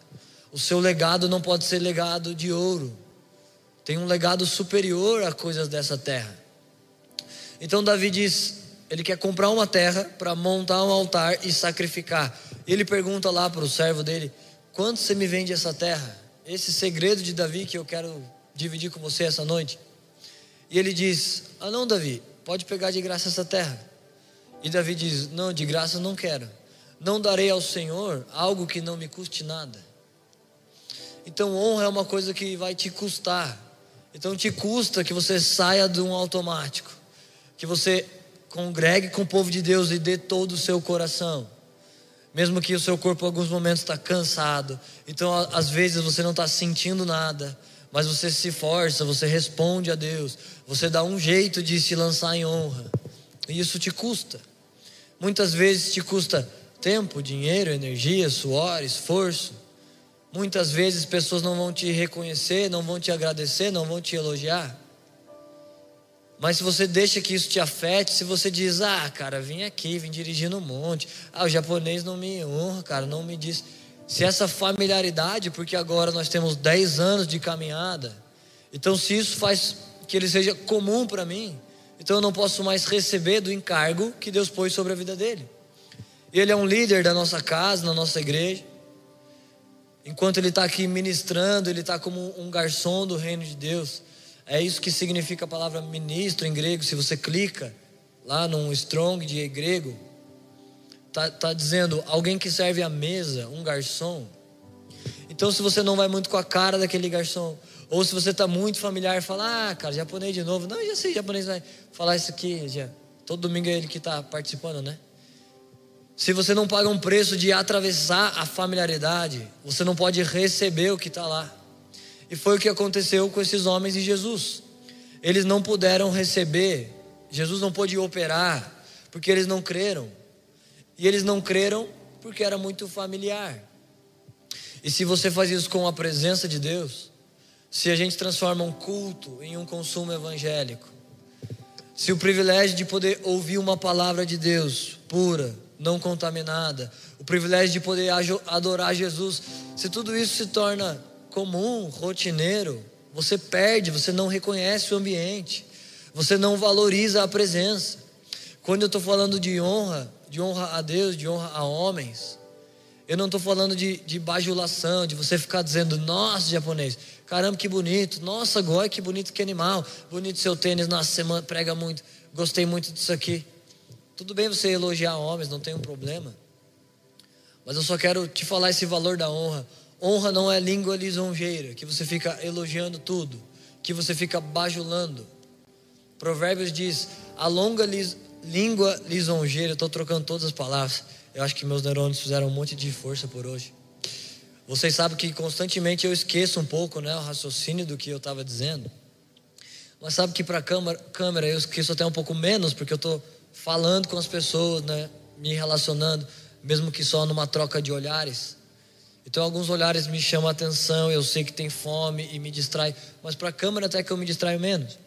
B: O seu legado não pode ser legado de ouro. Tem um legado superior a coisas dessa terra. Então Davi diz, ele quer comprar uma terra para montar um altar e sacrificar. Ele pergunta lá para o servo dele: Quanto você me vende essa terra? Esse segredo de Davi que eu quero dividir com você essa noite. E ele diz: Ah, não, Davi, pode pegar de graça essa terra. E Davi diz: Não, de graça não quero. Não darei ao Senhor algo que não me custe nada. Então, honra é uma coisa que vai te custar. Então, te custa que você saia de um automático, que você congregue com o povo de Deus e dê todo o seu coração mesmo que o seu corpo em alguns momentos está cansado. Então, às vezes você não está sentindo nada, mas você se força, você responde a Deus, você dá um jeito de se lançar em honra. E isso te custa. Muitas vezes te custa tempo, dinheiro, energia, suor, esforço. Muitas vezes pessoas não vão te reconhecer, não vão te agradecer, não vão te elogiar. Mas se você deixa que isso te afete, se você diz, ah, cara, vim aqui, vim dirigindo um monte, ah, o japonês não me honra, cara, não me diz. Se essa familiaridade, porque agora nós temos 10 anos de caminhada, então se isso faz que ele seja comum para mim, então eu não posso mais receber do encargo que Deus pôs sobre a vida dele. Ele é um líder da nossa casa, na nossa igreja. Enquanto ele está aqui ministrando, ele está como um garçom do reino de Deus. É isso que significa a palavra ministro em grego. Se você clica lá num strong de grego, tá, tá dizendo alguém que serve à mesa, um garçom. Então, se você não vai muito com a cara daquele garçom, ou se você está muito familiar, fala, ah, cara, japonês de novo. Não, já sei, japonês vai falar isso aqui. Já. Todo domingo é ele que está participando, né? Se você não paga um preço de atravessar a familiaridade, você não pode receber o que está lá. E foi o que aconteceu com esses homens e Jesus. eles não puderam receber, Jesus não pôde operar, porque eles não creram. E eles não creram porque era muito familiar. E se você faz isso com a presença de Deus, se a gente transforma um culto em um consumo evangélico, se o privilégio de poder ouvir uma palavra de Deus pura, não contaminada, o privilégio de poder adorar Jesus, se tudo isso se torna comum, rotineiro, você perde, você não reconhece o ambiente, você não valoriza a presença. Quando eu estou falando de honra, de honra a Deus, de honra a homens, eu não estou falando de, de bajulação, de você ficar dizendo, nossa, japonês, caramba, que bonito, nossa, goi, que bonito, que animal, bonito seu tênis, na semana prega muito, gostei muito disso aqui. Tudo bem você elogiar homens, não tem um problema. Mas eu só quero te falar esse valor da honra. Honra não é língua lisonjeira, que você fica elogiando tudo, que você fica bajulando. Provérbios diz: a longa lis, língua lisonjeira, estou trocando todas as palavras. Eu acho que meus neurônios fizeram um monte de força por hoje. Vocês sabem que constantemente eu esqueço um pouco né, o raciocínio do que eu estava dizendo. Mas sabe que para a câmera, câmera eu esqueço até um pouco menos, porque eu estou falando com as pessoas, né, me relacionando, mesmo que só numa troca de olhares. Então alguns olhares me chamam a atenção, eu sei que tem fome e me distrai, mas para a câmera até que eu me distraio menos.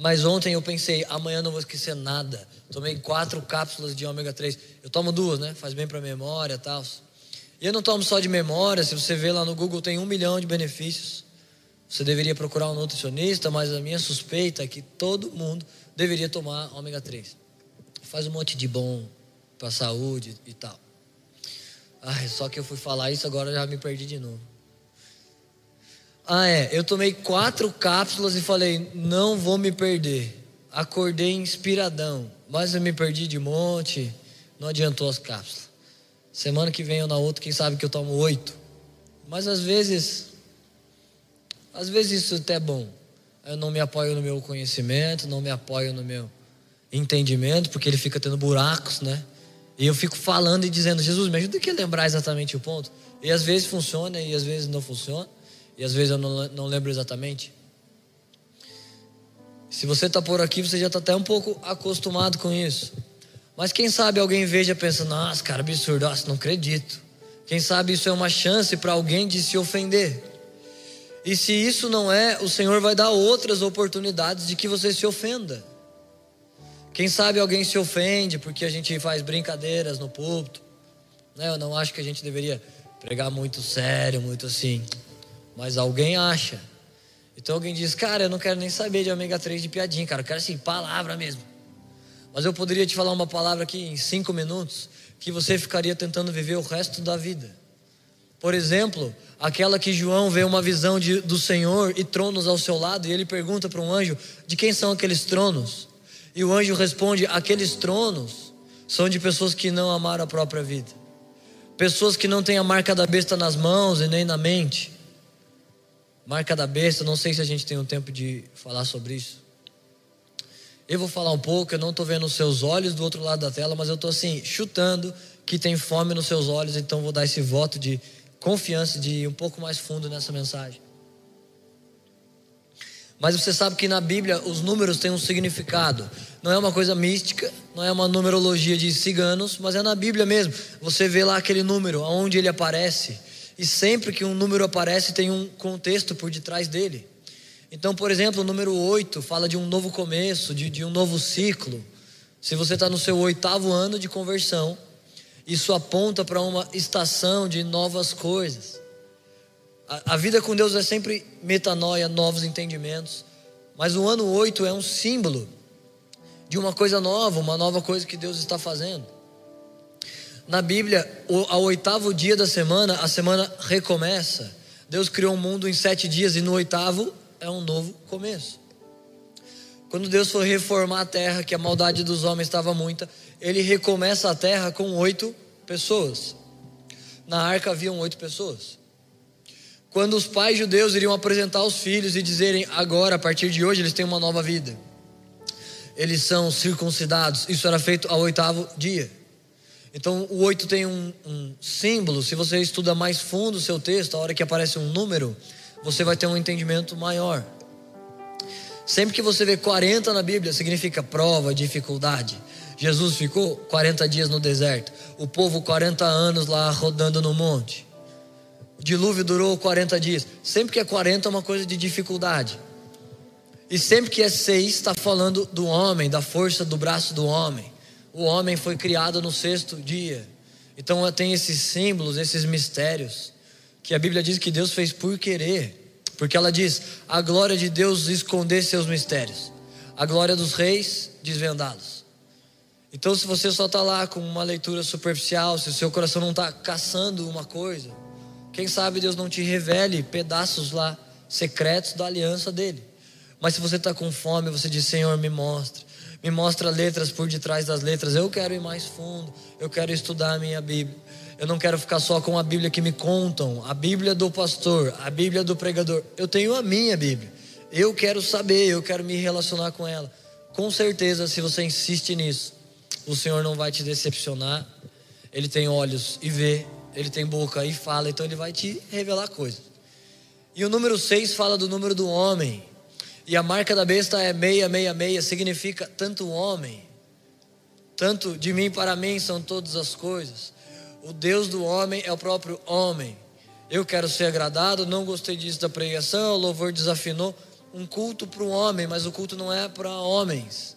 B: Mas ontem eu pensei, amanhã não vou esquecer nada. Tomei quatro cápsulas de ômega 3. Eu tomo duas, né? Faz bem para a memória e tal. E eu não tomo só de memória, se você vê lá no Google tem um milhão de benefícios. Você deveria procurar um nutricionista, mas a minha suspeita é que todo mundo deveria tomar ômega 3. Faz um monte de bom para a saúde e tal. Ai, só que eu fui falar isso agora já me perdi de novo. Ah, é. Eu tomei quatro cápsulas e falei, não vou me perder. Acordei inspiradão, mas eu me perdi de monte. Não adiantou as cápsulas. Semana que vem ou na outra, quem sabe que eu tomo oito. Mas às vezes, às vezes isso até é bom. Eu não me apoio no meu conhecimento, não me apoio no meu entendimento, porque ele fica tendo buracos, né? E eu fico falando e dizendo, Jesus, me ajuda a lembrar exatamente o ponto. E às vezes funciona e às vezes não funciona. E às vezes eu não, não lembro exatamente. Se você está por aqui, você já está até um pouco acostumado com isso. Mas quem sabe alguém veja e pensa, nossa, cara, absurdo, nossa, não acredito. Quem sabe isso é uma chance para alguém de se ofender. E se isso não é, o Senhor vai dar outras oportunidades de que você se ofenda. Quem sabe alguém se ofende porque a gente faz brincadeiras no púlpito. Né? Eu não acho que a gente deveria pregar muito sério, muito assim. Mas alguém acha. Então alguém diz, cara, eu não quero nem saber de ômega 3 de piadinha, cara. Eu quero assim, palavra mesmo. Mas eu poderia te falar uma palavra aqui em cinco minutos que você ficaria tentando viver o resto da vida. Por exemplo, aquela que João vê uma visão de, do Senhor e tronos ao seu lado, e ele pergunta para um anjo: de quem são aqueles tronos? E o anjo responde: aqueles tronos são de pessoas que não amaram a própria vida, pessoas que não têm a marca da besta nas mãos e nem na mente. Marca da besta, não sei se a gente tem um tempo de falar sobre isso. Eu vou falar um pouco, eu não estou vendo os seus olhos do outro lado da tela, mas eu estou assim, chutando que tem fome nos seus olhos, então vou dar esse voto de confiança, de ir um pouco mais fundo nessa mensagem. Mas você sabe que na Bíblia os números têm um significado. Não é uma coisa mística, não é uma numerologia de ciganos, mas é na Bíblia mesmo. Você vê lá aquele número, aonde ele aparece. E sempre que um número aparece, tem um contexto por detrás dele. Então, por exemplo, o número 8 fala de um novo começo, de, de um novo ciclo. Se você está no seu oitavo ano de conversão, isso aponta para uma estação de novas coisas. A, a vida com Deus é sempre metanoia, novos entendimentos. Mas o ano 8 é um símbolo de uma coisa nova, uma nova coisa que Deus está fazendo. Na Bíblia, ao oitavo dia da semana, a semana recomeça. Deus criou o um mundo em sete dias e no oitavo é um novo começo. Quando Deus foi reformar a terra, que a maldade dos homens estava muita, ele recomeça a terra com oito pessoas. Na arca haviam oito pessoas. Quando os pais judeus iriam apresentar os filhos e dizerem agora, a partir de hoje, eles têm uma nova vida, eles são circuncidados. Isso era feito ao oitavo dia. Então, o oito tem um, um símbolo. Se você estuda mais fundo o seu texto, a hora que aparece um número, você vai ter um entendimento maior. Sempre que você vê 40 na Bíblia, significa prova, dificuldade. Jesus ficou 40 dias no deserto, o povo 40 anos lá rodando no monte. O dilúvio durou 40 dias. Sempre que é 40 é uma coisa de dificuldade. E sempre que é 6 está falando do homem, da força do braço do homem. O homem foi criado no sexto dia. Então tem esses símbolos, esses mistérios que a Bíblia diz que Deus fez por querer. Porque ela diz: a glória de Deus esconder seus mistérios, a glória dos reis desvendá-los. Então, se você só está lá com uma leitura superficial, se o seu coração não está caçando uma coisa, quem sabe Deus não te revele pedaços lá secretos da aliança dele. Mas se você está com fome, você diz: Senhor, me mostra, me mostra letras por detrás das letras. Eu quero ir mais fundo, eu quero estudar a minha Bíblia. Eu não quero ficar só com a Bíblia que me contam, a Bíblia do pastor, a Bíblia do pregador. Eu tenho a minha Bíblia. Eu quero saber, eu quero me relacionar com ela. Com certeza, se você insiste nisso, o Senhor não vai te decepcionar. Ele tem olhos e vê, ele tem boca e fala, então ele vai te revelar coisas. E o número 6 fala do número do homem. E a marca da besta é 666, significa tanto homem, tanto de mim para mim são todas as coisas. O Deus do homem é o próprio homem. Eu quero ser agradado, não gostei disso da pregação, o louvor desafinou. Um culto para o homem, mas o culto não é para homens.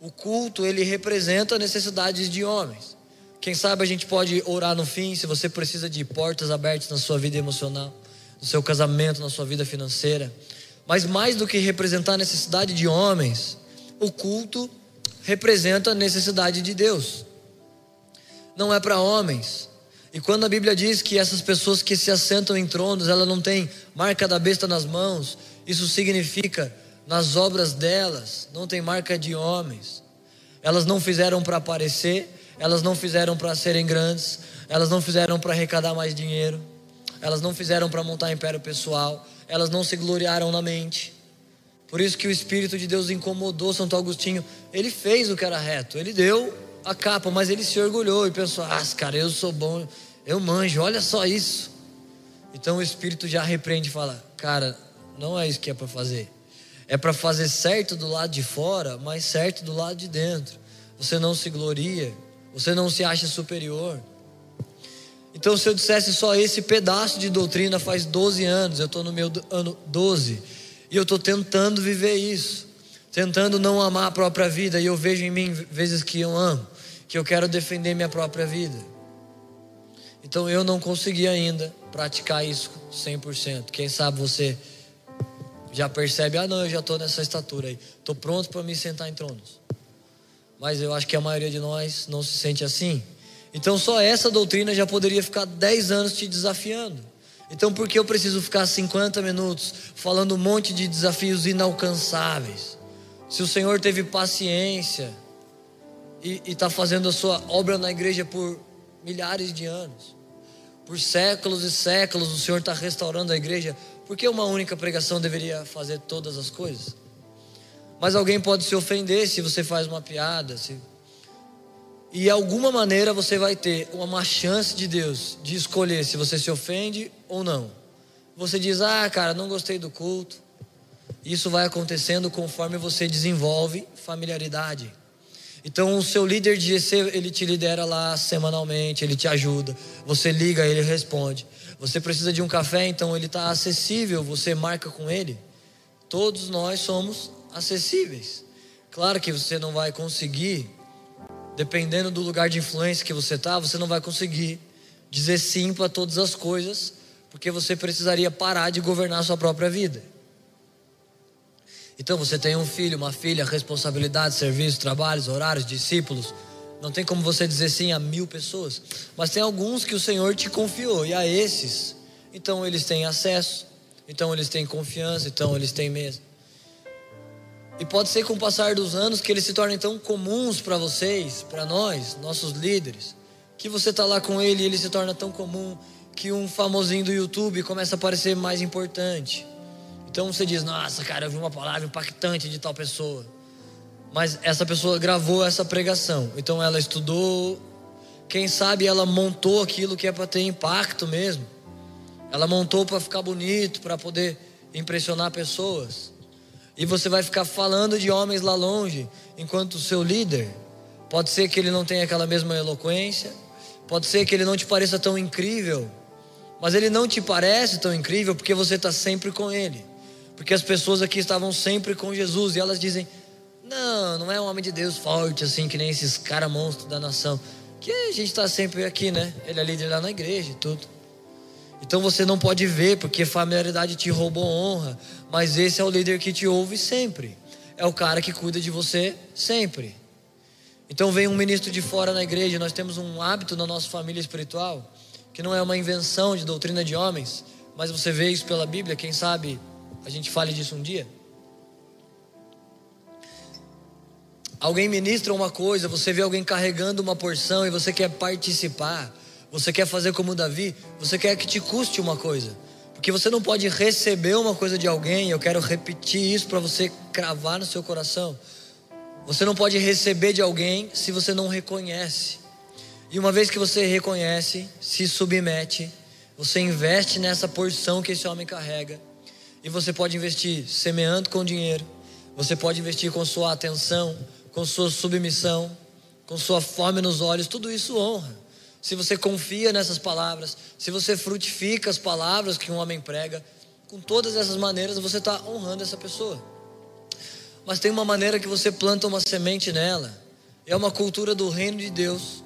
B: O culto, ele representa necessidades de homens. Quem sabe a gente pode orar no fim, se você precisa de portas abertas na sua vida emocional, no seu casamento, na sua vida financeira. Mas mais do que representar a necessidade de homens, o culto representa a necessidade de Deus não é para homens. E quando a Bíblia diz que essas pessoas que se assentam em tronos, ela não tem marca da besta nas mãos, isso significa nas obras delas não tem marca de homens. Elas não fizeram para aparecer, elas não fizeram para serem grandes, elas não fizeram para arrecadar mais dinheiro, elas não fizeram para montar império pessoal, elas não se gloriaram na mente. Por isso que o Espírito de Deus incomodou Santo Agostinho. Ele fez o que era reto, ele deu a capa, mas ele se orgulhou e pensou: ah, cara, eu sou bom, eu manjo, olha só isso. Então o Espírito já repreende e fala: cara, não é isso que é para fazer. É para fazer certo do lado de fora, mas certo do lado de dentro. Você não se gloria, você não se acha superior. Então, se eu dissesse só esse pedaço de doutrina faz 12 anos, eu estou no meu ano 12, e eu estou tentando viver isso, tentando não amar a própria vida, e eu vejo em mim vezes que eu amo que eu quero defender minha própria vida. Então eu não consegui ainda praticar isso 100%. Quem sabe você já percebe, ah não, eu já estou nessa estatura aí, estou pronto para me sentar em tronos. Mas eu acho que a maioria de nós não se sente assim. Então só essa doutrina já poderia ficar 10 anos te desafiando. Então por que eu preciso ficar 50 minutos falando um monte de desafios inalcançáveis? Se o Senhor teve paciência, e está fazendo a sua obra na igreja por milhares de anos. Por séculos e séculos o Senhor está restaurando a igreja. Por que uma única pregação deveria fazer todas as coisas? Mas alguém pode se ofender se você faz uma piada. Se... E de alguma maneira você vai ter uma chance de Deus de escolher se você se ofende ou não. Você diz, ah, cara, não gostei do culto. Isso vai acontecendo conforme você desenvolve familiaridade. Então o seu líder de GC, ele te lidera lá semanalmente, ele te ajuda. Você liga, ele responde. Você precisa de um café, então ele está acessível, você marca com ele. Todos nós somos acessíveis. Claro que você não vai conseguir, dependendo do lugar de influência que você está, você não vai conseguir dizer sim para todas as coisas, porque você precisaria parar de governar sua própria vida. Então você tem um filho, uma filha, responsabilidade, serviço, trabalhos, horários, discípulos. Não tem como você dizer sim a mil pessoas. Mas tem alguns que o Senhor te confiou. E a esses, então eles têm acesso. Então eles têm confiança. Então eles têm mesa. E pode ser com o passar dos anos que eles se tornem tão comuns para vocês, para nós, nossos líderes, que você está lá com ele e ele se torna tão comum que um famosinho do YouTube começa a parecer mais importante. Então você diz: Nossa, cara, eu vi uma palavra impactante de tal pessoa. Mas essa pessoa gravou essa pregação. Então ela estudou. Quem sabe ela montou aquilo que é para ter impacto mesmo. Ela montou para ficar bonito, para poder impressionar pessoas. E você vai ficar falando de homens lá longe, enquanto o seu líder, pode ser que ele não tenha aquela mesma eloquência, pode ser que ele não te pareça tão incrível, mas ele não te parece tão incrível porque você está sempre com ele. Porque as pessoas aqui estavam sempre com Jesus e elas dizem: Não, não é um homem de Deus forte assim, que nem esses caras monstros da nação. Que a gente está sempre aqui, né? Ele é líder lá na igreja e tudo. Então você não pode ver, porque familiaridade te roubou honra, mas esse é o líder que te ouve sempre. É o cara que cuida de você sempre. Então vem um ministro de fora na igreja, nós temos um hábito na nossa família espiritual, que não é uma invenção de doutrina de homens, mas você vê isso pela Bíblia, quem sabe a gente fale disso um dia. Alguém ministra uma coisa, você vê alguém carregando uma porção e você quer participar. Você quer fazer como Davi? Você quer que te custe uma coisa. Porque você não pode receber uma coisa de alguém, eu quero repetir isso para você cravar no seu coração. Você não pode receber de alguém se você não reconhece. E uma vez que você reconhece, se submete, você investe nessa porção que esse homem carrega. E você pode investir semeando com dinheiro, você pode investir com sua atenção, com sua submissão, com sua fome nos olhos, tudo isso honra se você confia nessas palavras, se você frutifica as palavras que um homem prega, com todas essas maneiras você está honrando essa pessoa. Mas tem uma maneira que você planta uma semente nela, é uma cultura do reino de Deus.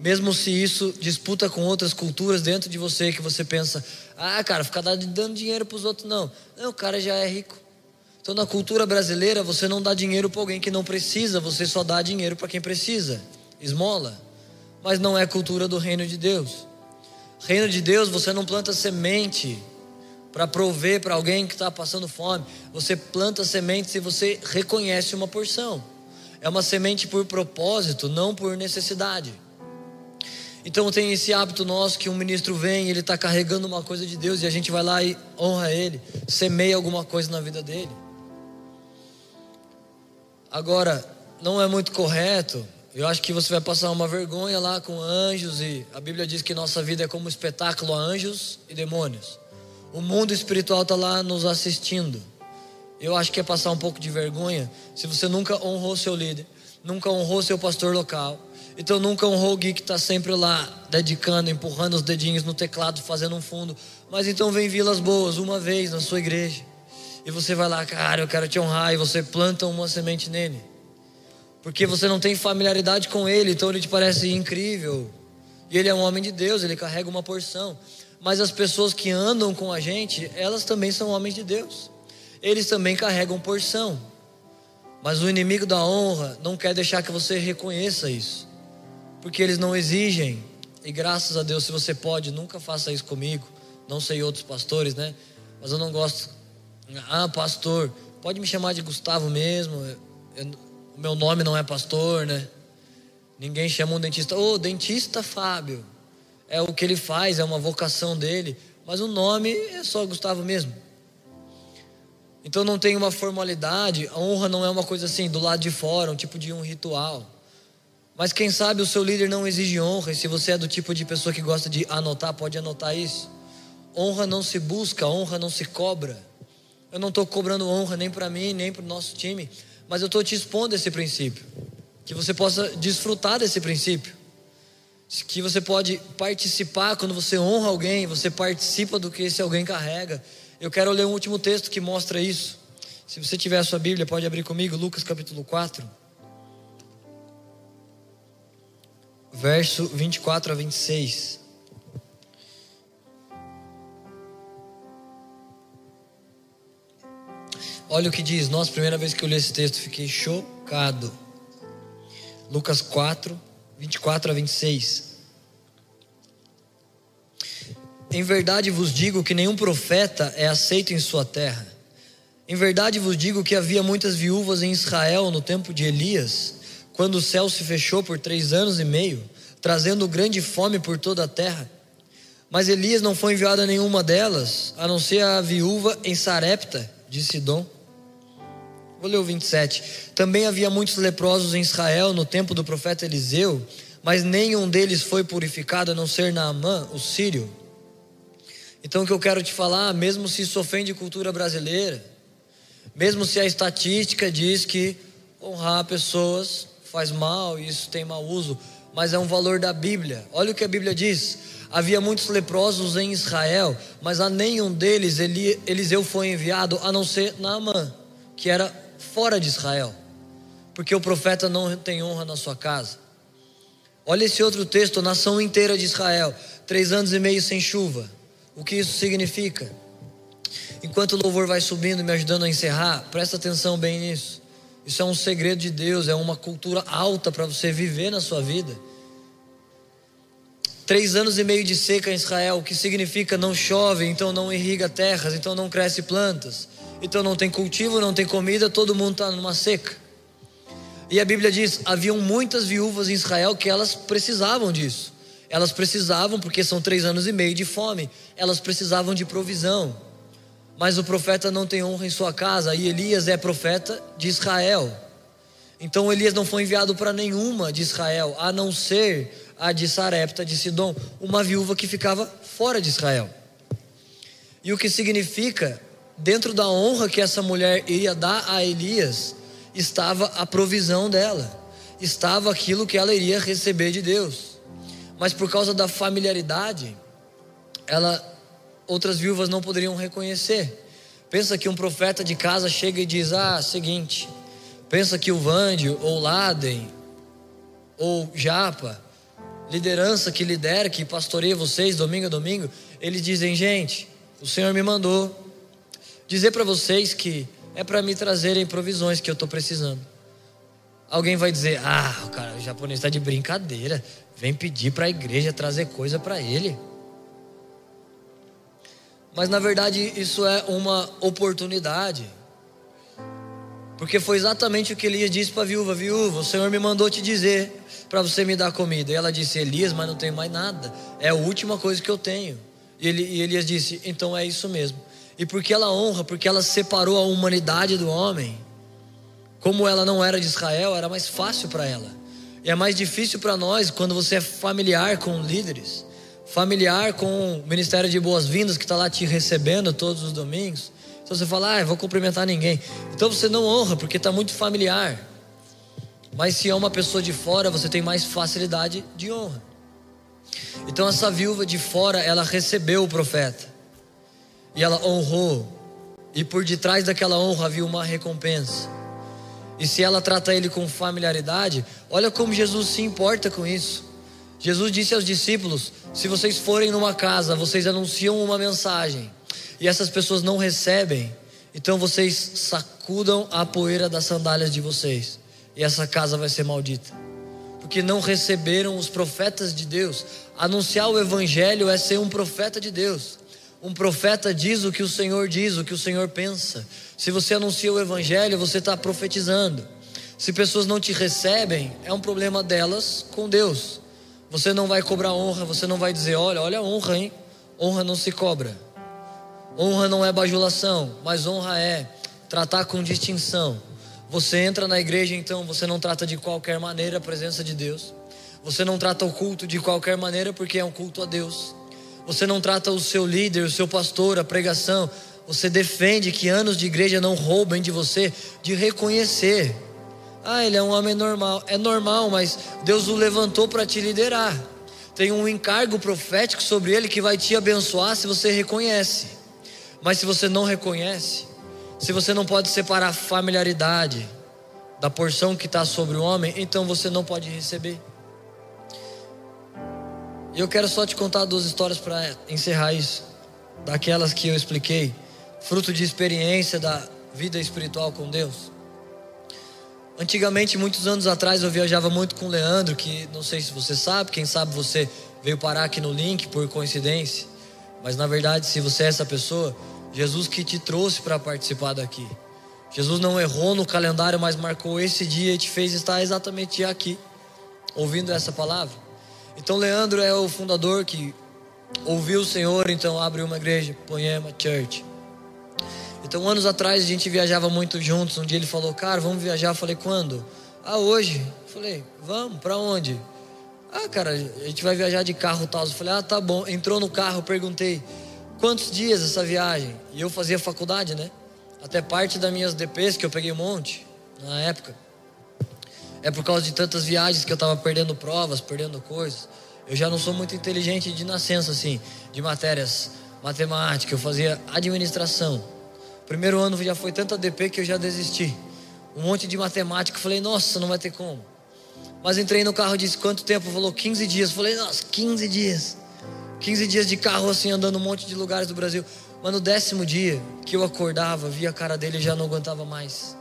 B: Mesmo se isso disputa com outras culturas dentro de você, que você pensa, ah, cara, ficar dando dinheiro para os outros, não. Não, o cara já é rico. Então, na cultura brasileira, você não dá dinheiro para alguém que não precisa, você só dá dinheiro para quem precisa. Esmola mas não é cultura do reino de Deus. Reino de Deus, você não planta semente para prover para alguém que está passando fome. Você planta semente se você reconhece uma porção. É uma semente por propósito, não por necessidade. Então tem esse hábito nosso que um ministro vem, ele está carregando uma coisa de Deus e a gente vai lá e honra ele, semeia alguma coisa na vida dele. Agora, não é muito correto eu acho que você vai passar uma vergonha lá com anjos e a Bíblia diz que nossa vida é como um espetáculo a anjos e demônios. O mundo espiritual está lá nos assistindo. Eu acho que é passar um pouco de vergonha se você nunca honrou seu líder, nunca honrou seu pastor local, então nunca honrou o Gui que está sempre lá, dedicando, empurrando os dedinhos no teclado, fazendo um fundo. Mas então vem Vilas Boas uma vez na sua igreja. E você vai lá, cara, eu quero te honrar, e você planta uma semente nele porque você não tem familiaridade com ele, então ele te parece incrível. E ele é um homem de Deus, ele carrega uma porção. Mas as pessoas que andam com a gente, elas também são homens de Deus. Eles também carregam porção. Mas o inimigo da honra não quer deixar que você reconheça isso. Porque eles não exigem. E graças a Deus, se você pode, nunca faça isso comigo. Não sei outros pastores, né? Mas eu não gosto. Ah, pastor, pode me chamar de Gustavo mesmo. Eu, o meu nome não é pastor, né? Ninguém chama um dentista, ô, oh, dentista Fábio. É o que ele faz, é uma vocação dele, mas o nome é só Gustavo mesmo. Então não tem uma formalidade, a honra não é uma coisa assim, do lado de fora, um tipo de um ritual. Mas quem sabe o seu líder não exige honra, e se você é do tipo de pessoa que gosta de anotar, pode anotar isso. Honra não se busca, honra não se cobra. Eu não estou cobrando honra nem para mim, nem para o nosso time mas eu estou te expondo esse princípio. Que você possa desfrutar desse princípio. Que você pode participar quando você honra alguém, você participa do que esse alguém carrega. Eu quero ler um último texto que mostra isso. Se você tiver a sua Bíblia, pode abrir comigo, Lucas capítulo 4. Verso 24 a 26. Olha o que diz. Nossa, primeira vez que eu li esse texto, fiquei chocado. Lucas 4, 24 a 26. Em verdade vos digo que nenhum profeta é aceito em sua terra. Em verdade vos digo que havia muitas viúvas em Israel no tempo de Elias, quando o céu se fechou por três anos e meio, trazendo grande fome por toda a terra. Mas Elias não foi enviado a nenhuma delas, a não ser a viúva em Sarepta de Sidom. Vou ler o 27. Também havia muitos leprosos em Israel no tempo do profeta Eliseu, mas nenhum deles foi purificado a não ser Naamã, o sírio. Então o que eu quero te falar, mesmo se isso ofende cultura brasileira, Mesmo se a estatística diz que honrar pessoas faz mal, isso tem mau uso, mas é um valor da Bíblia. Olha o que a Bíblia diz: havia muitos leprosos em Israel, mas a nenhum deles Eliseu foi enviado, a não ser Naamã, que era fora de Israel, porque o profeta não tem honra na sua casa. Olha esse outro texto, nação inteira de Israel, três anos e meio sem chuva. O que isso significa? Enquanto o louvor vai subindo, me ajudando a encerrar, presta atenção bem nisso. Isso é um segredo de Deus, é uma cultura alta para você viver na sua vida. Três anos e meio de seca em Israel, o que significa não chove, então não irriga terras, então não cresce plantas, então não tem cultivo, não tem comida, todo mundo está numa seca. E a Bíblia diz: haviam muitas viúvas em Israel que elas precisavam disso. Elas precisavam, porque são três anos e meio de fome, elas precisavam de provisão. Mas o profeta não tem honra em sua casa, e Elias é profeta de Israel. Então Elias não foi enviado para nenhuma de Israel, a não ser a de Sarepta de Sidom, uma viúva que ficava fora de Israel. E o que significa, dentro da honra que essa mulher iria dar a Elias, estava a provisão dela, estava aquilo que ela iria receber de Deus. Mas por causa da familiaridade, ela outras viúvas não poderiam reconhecer. Pensa que um profeta de casa chega e diz: Ah, seguinte, pensa que o Vande, ou Laden, ou Japa, liderança que lidera, que pastoreia vocês domingo a domingo, eles dizem: Gente, o Senhor me mandou dizer para vocês que é para me trazerem provisões que eu estou precisando. Alguém vai dizer: Ah, o cara o japonês está de brincadeira, vem pedir para a igreja trazer coisa para ele. Mas na verdade isso é uma oportunidade. Porque foi exatamente o que Elias disse para a viúva: Viúva, o Senhor me mandou te dizer para você me dar comida. E ela disse: Elias, mas não tenho mais nada. É a última coisa que eu tenho. E, ele, e Elias disse: Então é isso mesmo. E porque ela honra, porque ela separou a humanidade do homem, como ela não era de Israel, era mais fácil para ela. E é mais difícil para nós quando você é familiar com líderes familiar com o Ministério de Boas-Vindas que está lá te recebendo todos os domingos. Então você fala, ah, vou cumprimentar ninguém. Então você não honra porque está muito familiar. Mas se é uma pessoa de fora, você tem mais facilidade de honra. Então essa viúva de fora, ela recebeu o profeta. E ela honrou. E por detrás daquela honra havia uma recompensa. E se ela trata ele com familiaridade, olha como Jesus se importa com isso. Jesus disse aos discípulos: se vocês forem numa casa, vocês anunciam uma mensagem e essas pessoas não recebem, então vocês sacudam a poeira das sandálias de vocês e essa casa vai ser maldita. Porque não receberam os profetas de Deus. Anunciar o evangelho é ser um profeta de Deus. Um profeta diz o que o Senhor diz, o que o Senhor pensa. Se você anuncia o evangelho, você está profetizando. Se pessoas não te recebem, é um problema delas com Deus. Você não vai cobrar honra, você não vai dizer, olha, olha a honra, hein? Honra não se cobra. Honra não é bajulação, mas honra é tratar com distinção. Você entra na igreja, então você não trata de qualquer maneira a presença de Deus. Você não trata o culto de qualquer maneira porque é um culto a Deus. Você não trata o seu líder, o seu pastor, a pregação. Você defende que anos de igreja não roubem de você de reconhecer ah, ele é um homem normal. É normal, mas Deus o levantou para te liderar. Tem um encargo profético sobre ele que vai te abençoar se você reconhece. Mas se você não reconhece, se você não pode separar a familiaridade da porção que está sobre o homem, então você não pode receber. E eu quero só te contar duas histórias para encerrar isso. Daquelas que eu expliquei, fruto de experiência da vida espiritual com Deus. Antigamente, muitos anos atrás, eu viajava muito com o Leandro, que não sei se você sabe, quem sabe você veio parar aqui no link por coincidência. Mas na verdade, se você é essa pessoa, Jesus que te trouxe para participar daqui. Jesus não errou no calendário, mas marcou esse dia e te fez estar exatamente aqui, ouvindo essa palavra. Então, Leandro é o fundador que ouviu o Senhor, então abre uma igreja, Poema Church. Então, anos atrás a gente viajava muito juntos. Um dia ele falou, cara, vamos viajar. Eu falei, quando? Ah, hoje. Eu falei, vamos, para onde? Ah, cara, a gente vai viajar de carro tal. Eu falei, ah, tá bom. Entrou no carro, perguntei, quantos dias essa viagem? E eu fazia faculdade, né? até parte das minhas DPs, que eu peguei um monte na época, é por causa de tantas viagens que eu estava perdendo provas, perdendo coisas. Eu já não sou muito inteligente de nascença, assim, de matérias matemática, eu fazia administração. Primeiro ano já foi tanta DP que eu já desisti. Um monte de matemática, falei, nossa, não vai ter como. Mas entrei no carro, disse quanto tempo? Falou 15 dias. Falei, nossa, 15 dias. 15 dias de carro assim, andando um monte de lugares do Brasil. Mas no décimo dia que eu acordava, via a cara dele e já não aguentava mais.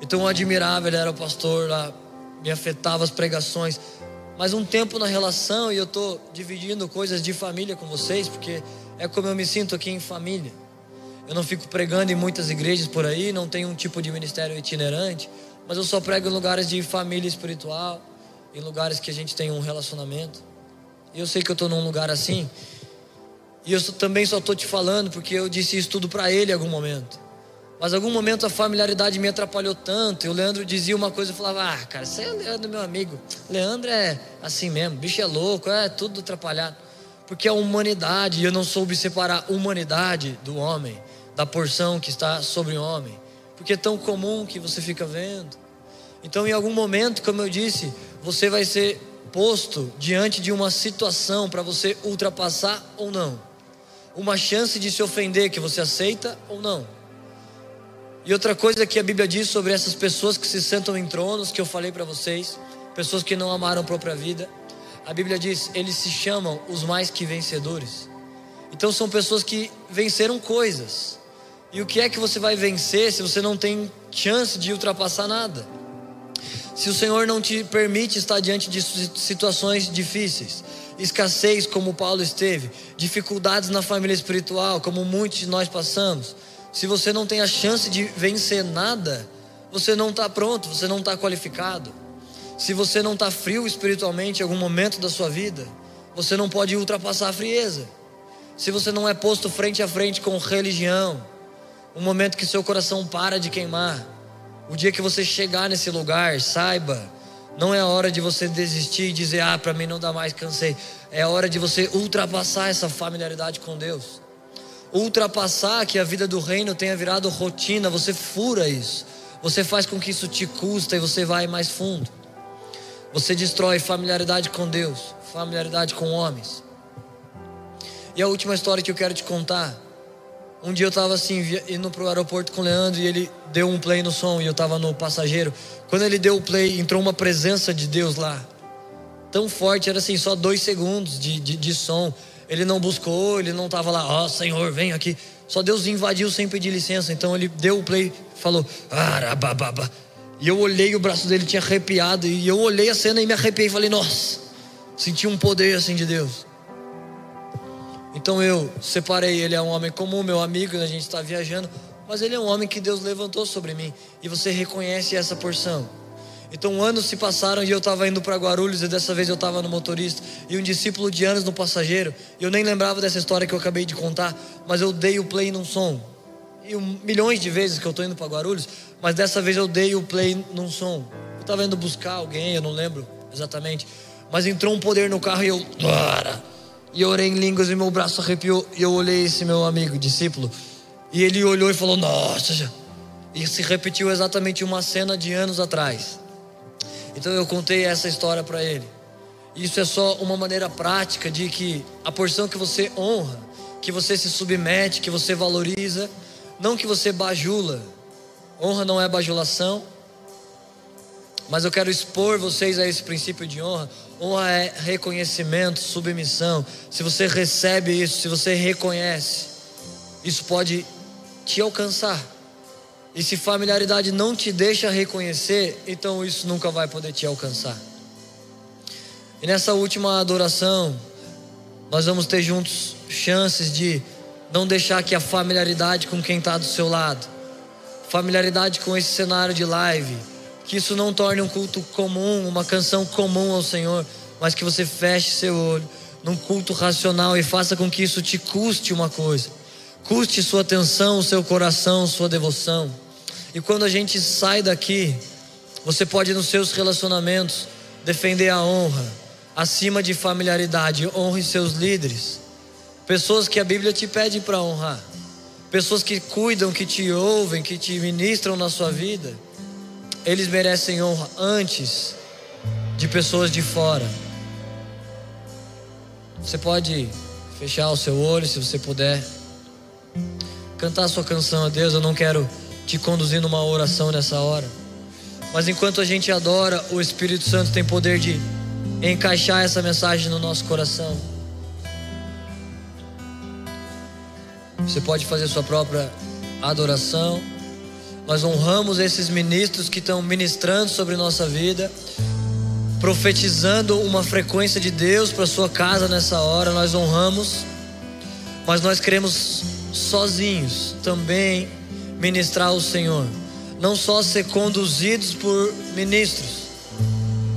B: Então eu admirava, ele era o pastor lá, me afetava as pregações. Mas um tempo na relação e eu estou dividindo coisas de família com vocês, porque é como eu me sinto aqui em família. Eu não fico pregando em muitas igrejas por aí, não tenho um tipo de ministério itinerante, mas eu só prego em lugares de família espiritual, em lugares que a gente tem um relacionamento. E eu sei que eu estou num lugar assim, e eu também só estou te falando porque eu disse isso tudo para ele em algum momento. Mas algum momento a familiaridade me atrapalhou tanto. E o Leandro dizia uma coisa e falava: Ah, cara, você é Leandro, meu amigo. Leandro é assim mesmo, bicho é louco, é tudo atrapalhado. Porque a humanidade, eu não soube separar a humanidade do homem, da porção que está sobre o homem. Porque é tão comum que você fica vendo. Então, em algum momento, como eu disse, você vai ser posto diante de uma situação para você ultrapassar ou não uma chance de se ofender que você aceita ou não. E outra coisa que a Bíblia diz sobre essas pessoas que se sentam em tronos, que eu falei para vocês, pessoas que não amaram a própria vida, a Bíblia diz, eles se chamam os mais que vencedores. Então são pessoas que venceram coisas. E o que é que você vai vencer se você não tem chance de ultrapassar nada? Se o Senhor não te permite estar diante de situações difíceis, escassez como Paulo esteve, dificuldades na família espiritual, como muitos de nós passamos. Se você não tem a chance de vencer nada, você não está pronto, você não está qualificado. Se você não está frio espiritualmente em algum momento da sua vida, você não pode ultrapassar a frieza. Se você não é posto frente a frente com religião, um momento que seu coração para de queimar, o dia que você chegar nesse lugar, saiba não é a hora de você desistir e dizer, ah, para mim não dá mais, cansei. É a hora de você ultrapassar essa familiaridade com Deus. Ultrapassar que a vida do reino tenha virado rotina, você fura isso. Você faz com que isso te custa e você vai mais fundo. Você destrói familiaridade com Deus, familiaridade com homens. E a última história que eu quero te contar um dia eu estava assim, indo pro aeroporto com o Leandro e ele deu um play no som e eu estava no passageiro. Quando ele deu o play, entrou uma presença de Deus lá. Tão forte, era assim, só dois segundos de, de, de som. Ele não buscou, ele não estava lá, ó oh, Senhor, vem aqui. Só Deus invadiu sem pedir licença. Então ele deu o play, falou, arabababa. E eu olhei, o braço dele tinha arrepiado. E eu olhei a cena e me arrepiei. Falei, nossa, senti um poder assim de Deus. Então eu separei, ele é um homem comum, meu amigo, a gente está viajando, mas ele é um homem que Deus levantou sobre mim e você reconhece essa porção. Então anos se passaram e eu estava indo para Guarulhos e dessa vez eu estava no motorista e um discípulo de anos no passageiro. Eu nem lembrava dessa história que eu acabei de contar, mas eu dei o play num som. E milhões de vezes que eu estou indo para Guarulhos, mas dessa vez eu dei o play num som. Eu estava indo buscar alguém, eu não lembro exatamente, mas entrou um poder no carro e eu, e eu orei em línguas e meu braço arrepiou. E eu olhei esse meu amigo, discípulo. E ele olhou e falou: Nossa. E se repetiu exatamente uma cena de anos atrás. Então eu contei essa história para ele. Isso é só uma maneira prática de que a porção que você honra, que você se submete, que você valoriza, não que você bajula. Honra não é bajulação. Mas eu quero expor vocês a esse princípio de honra. Honra é reconhecimento, submissão. Se você recebe isso, se você reconhece, isso pode te alcançar. E se familiaridade não te deixa reconhecer, então isso nunca vai poder te alcançar. E nessa última adoração, nós vamos ter juntos chances de não deixar que a familiaridade com quem está do seu lado, familiaridade com esse cenário de live, que isso não torne um culto comum, uma canção comum ao Senhor, mas que você feche seu olho num culto racional e faça com que isso te custe uma coisa. Custe sua atenção, seu coração, sua devoção. E quando a gente sai daqui, você pode nos seus relacionamentos defender a honra acima de familiaridade. Honre seus líderes, pessoas que a Bíblia te pede para honrar. pessoas que cuidam, que te ouvem, que te ministram na sua vida, eles merecem honra antes de pessoas de fora. Você pode fechar o seu olho se você puder. Cantar a sua canção a Deus. Eu não quero te conduzir numa oração nessa hora. Mas enquanto a gente adora, o Espírito Santo tem poder de encaixar essa mensagem no nosso coração. Você pode fazer sua própria adoração. Nós honramos esses ministros que estão ministrando sobre nossa vida, profetizando uma frequência de Deus para sua casa nessa hora. Nós honramos, mas nós queremos sozinhos também ministrar o Senhor, não só ser conduzidos por ministros,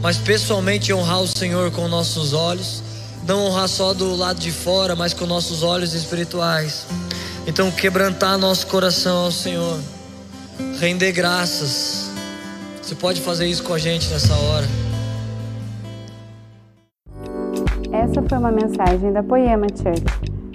B: mas pessoalmente honrar o Senhor com nossos olhos, não honrar só do lado de fora, mas com nossos olhos espirituais. Então, quebrantar nosso coração ao Senhor, render graças. Você pode fazer isso com a gente nessa hora.
A: Essa foi uma mensagem da Poema Church.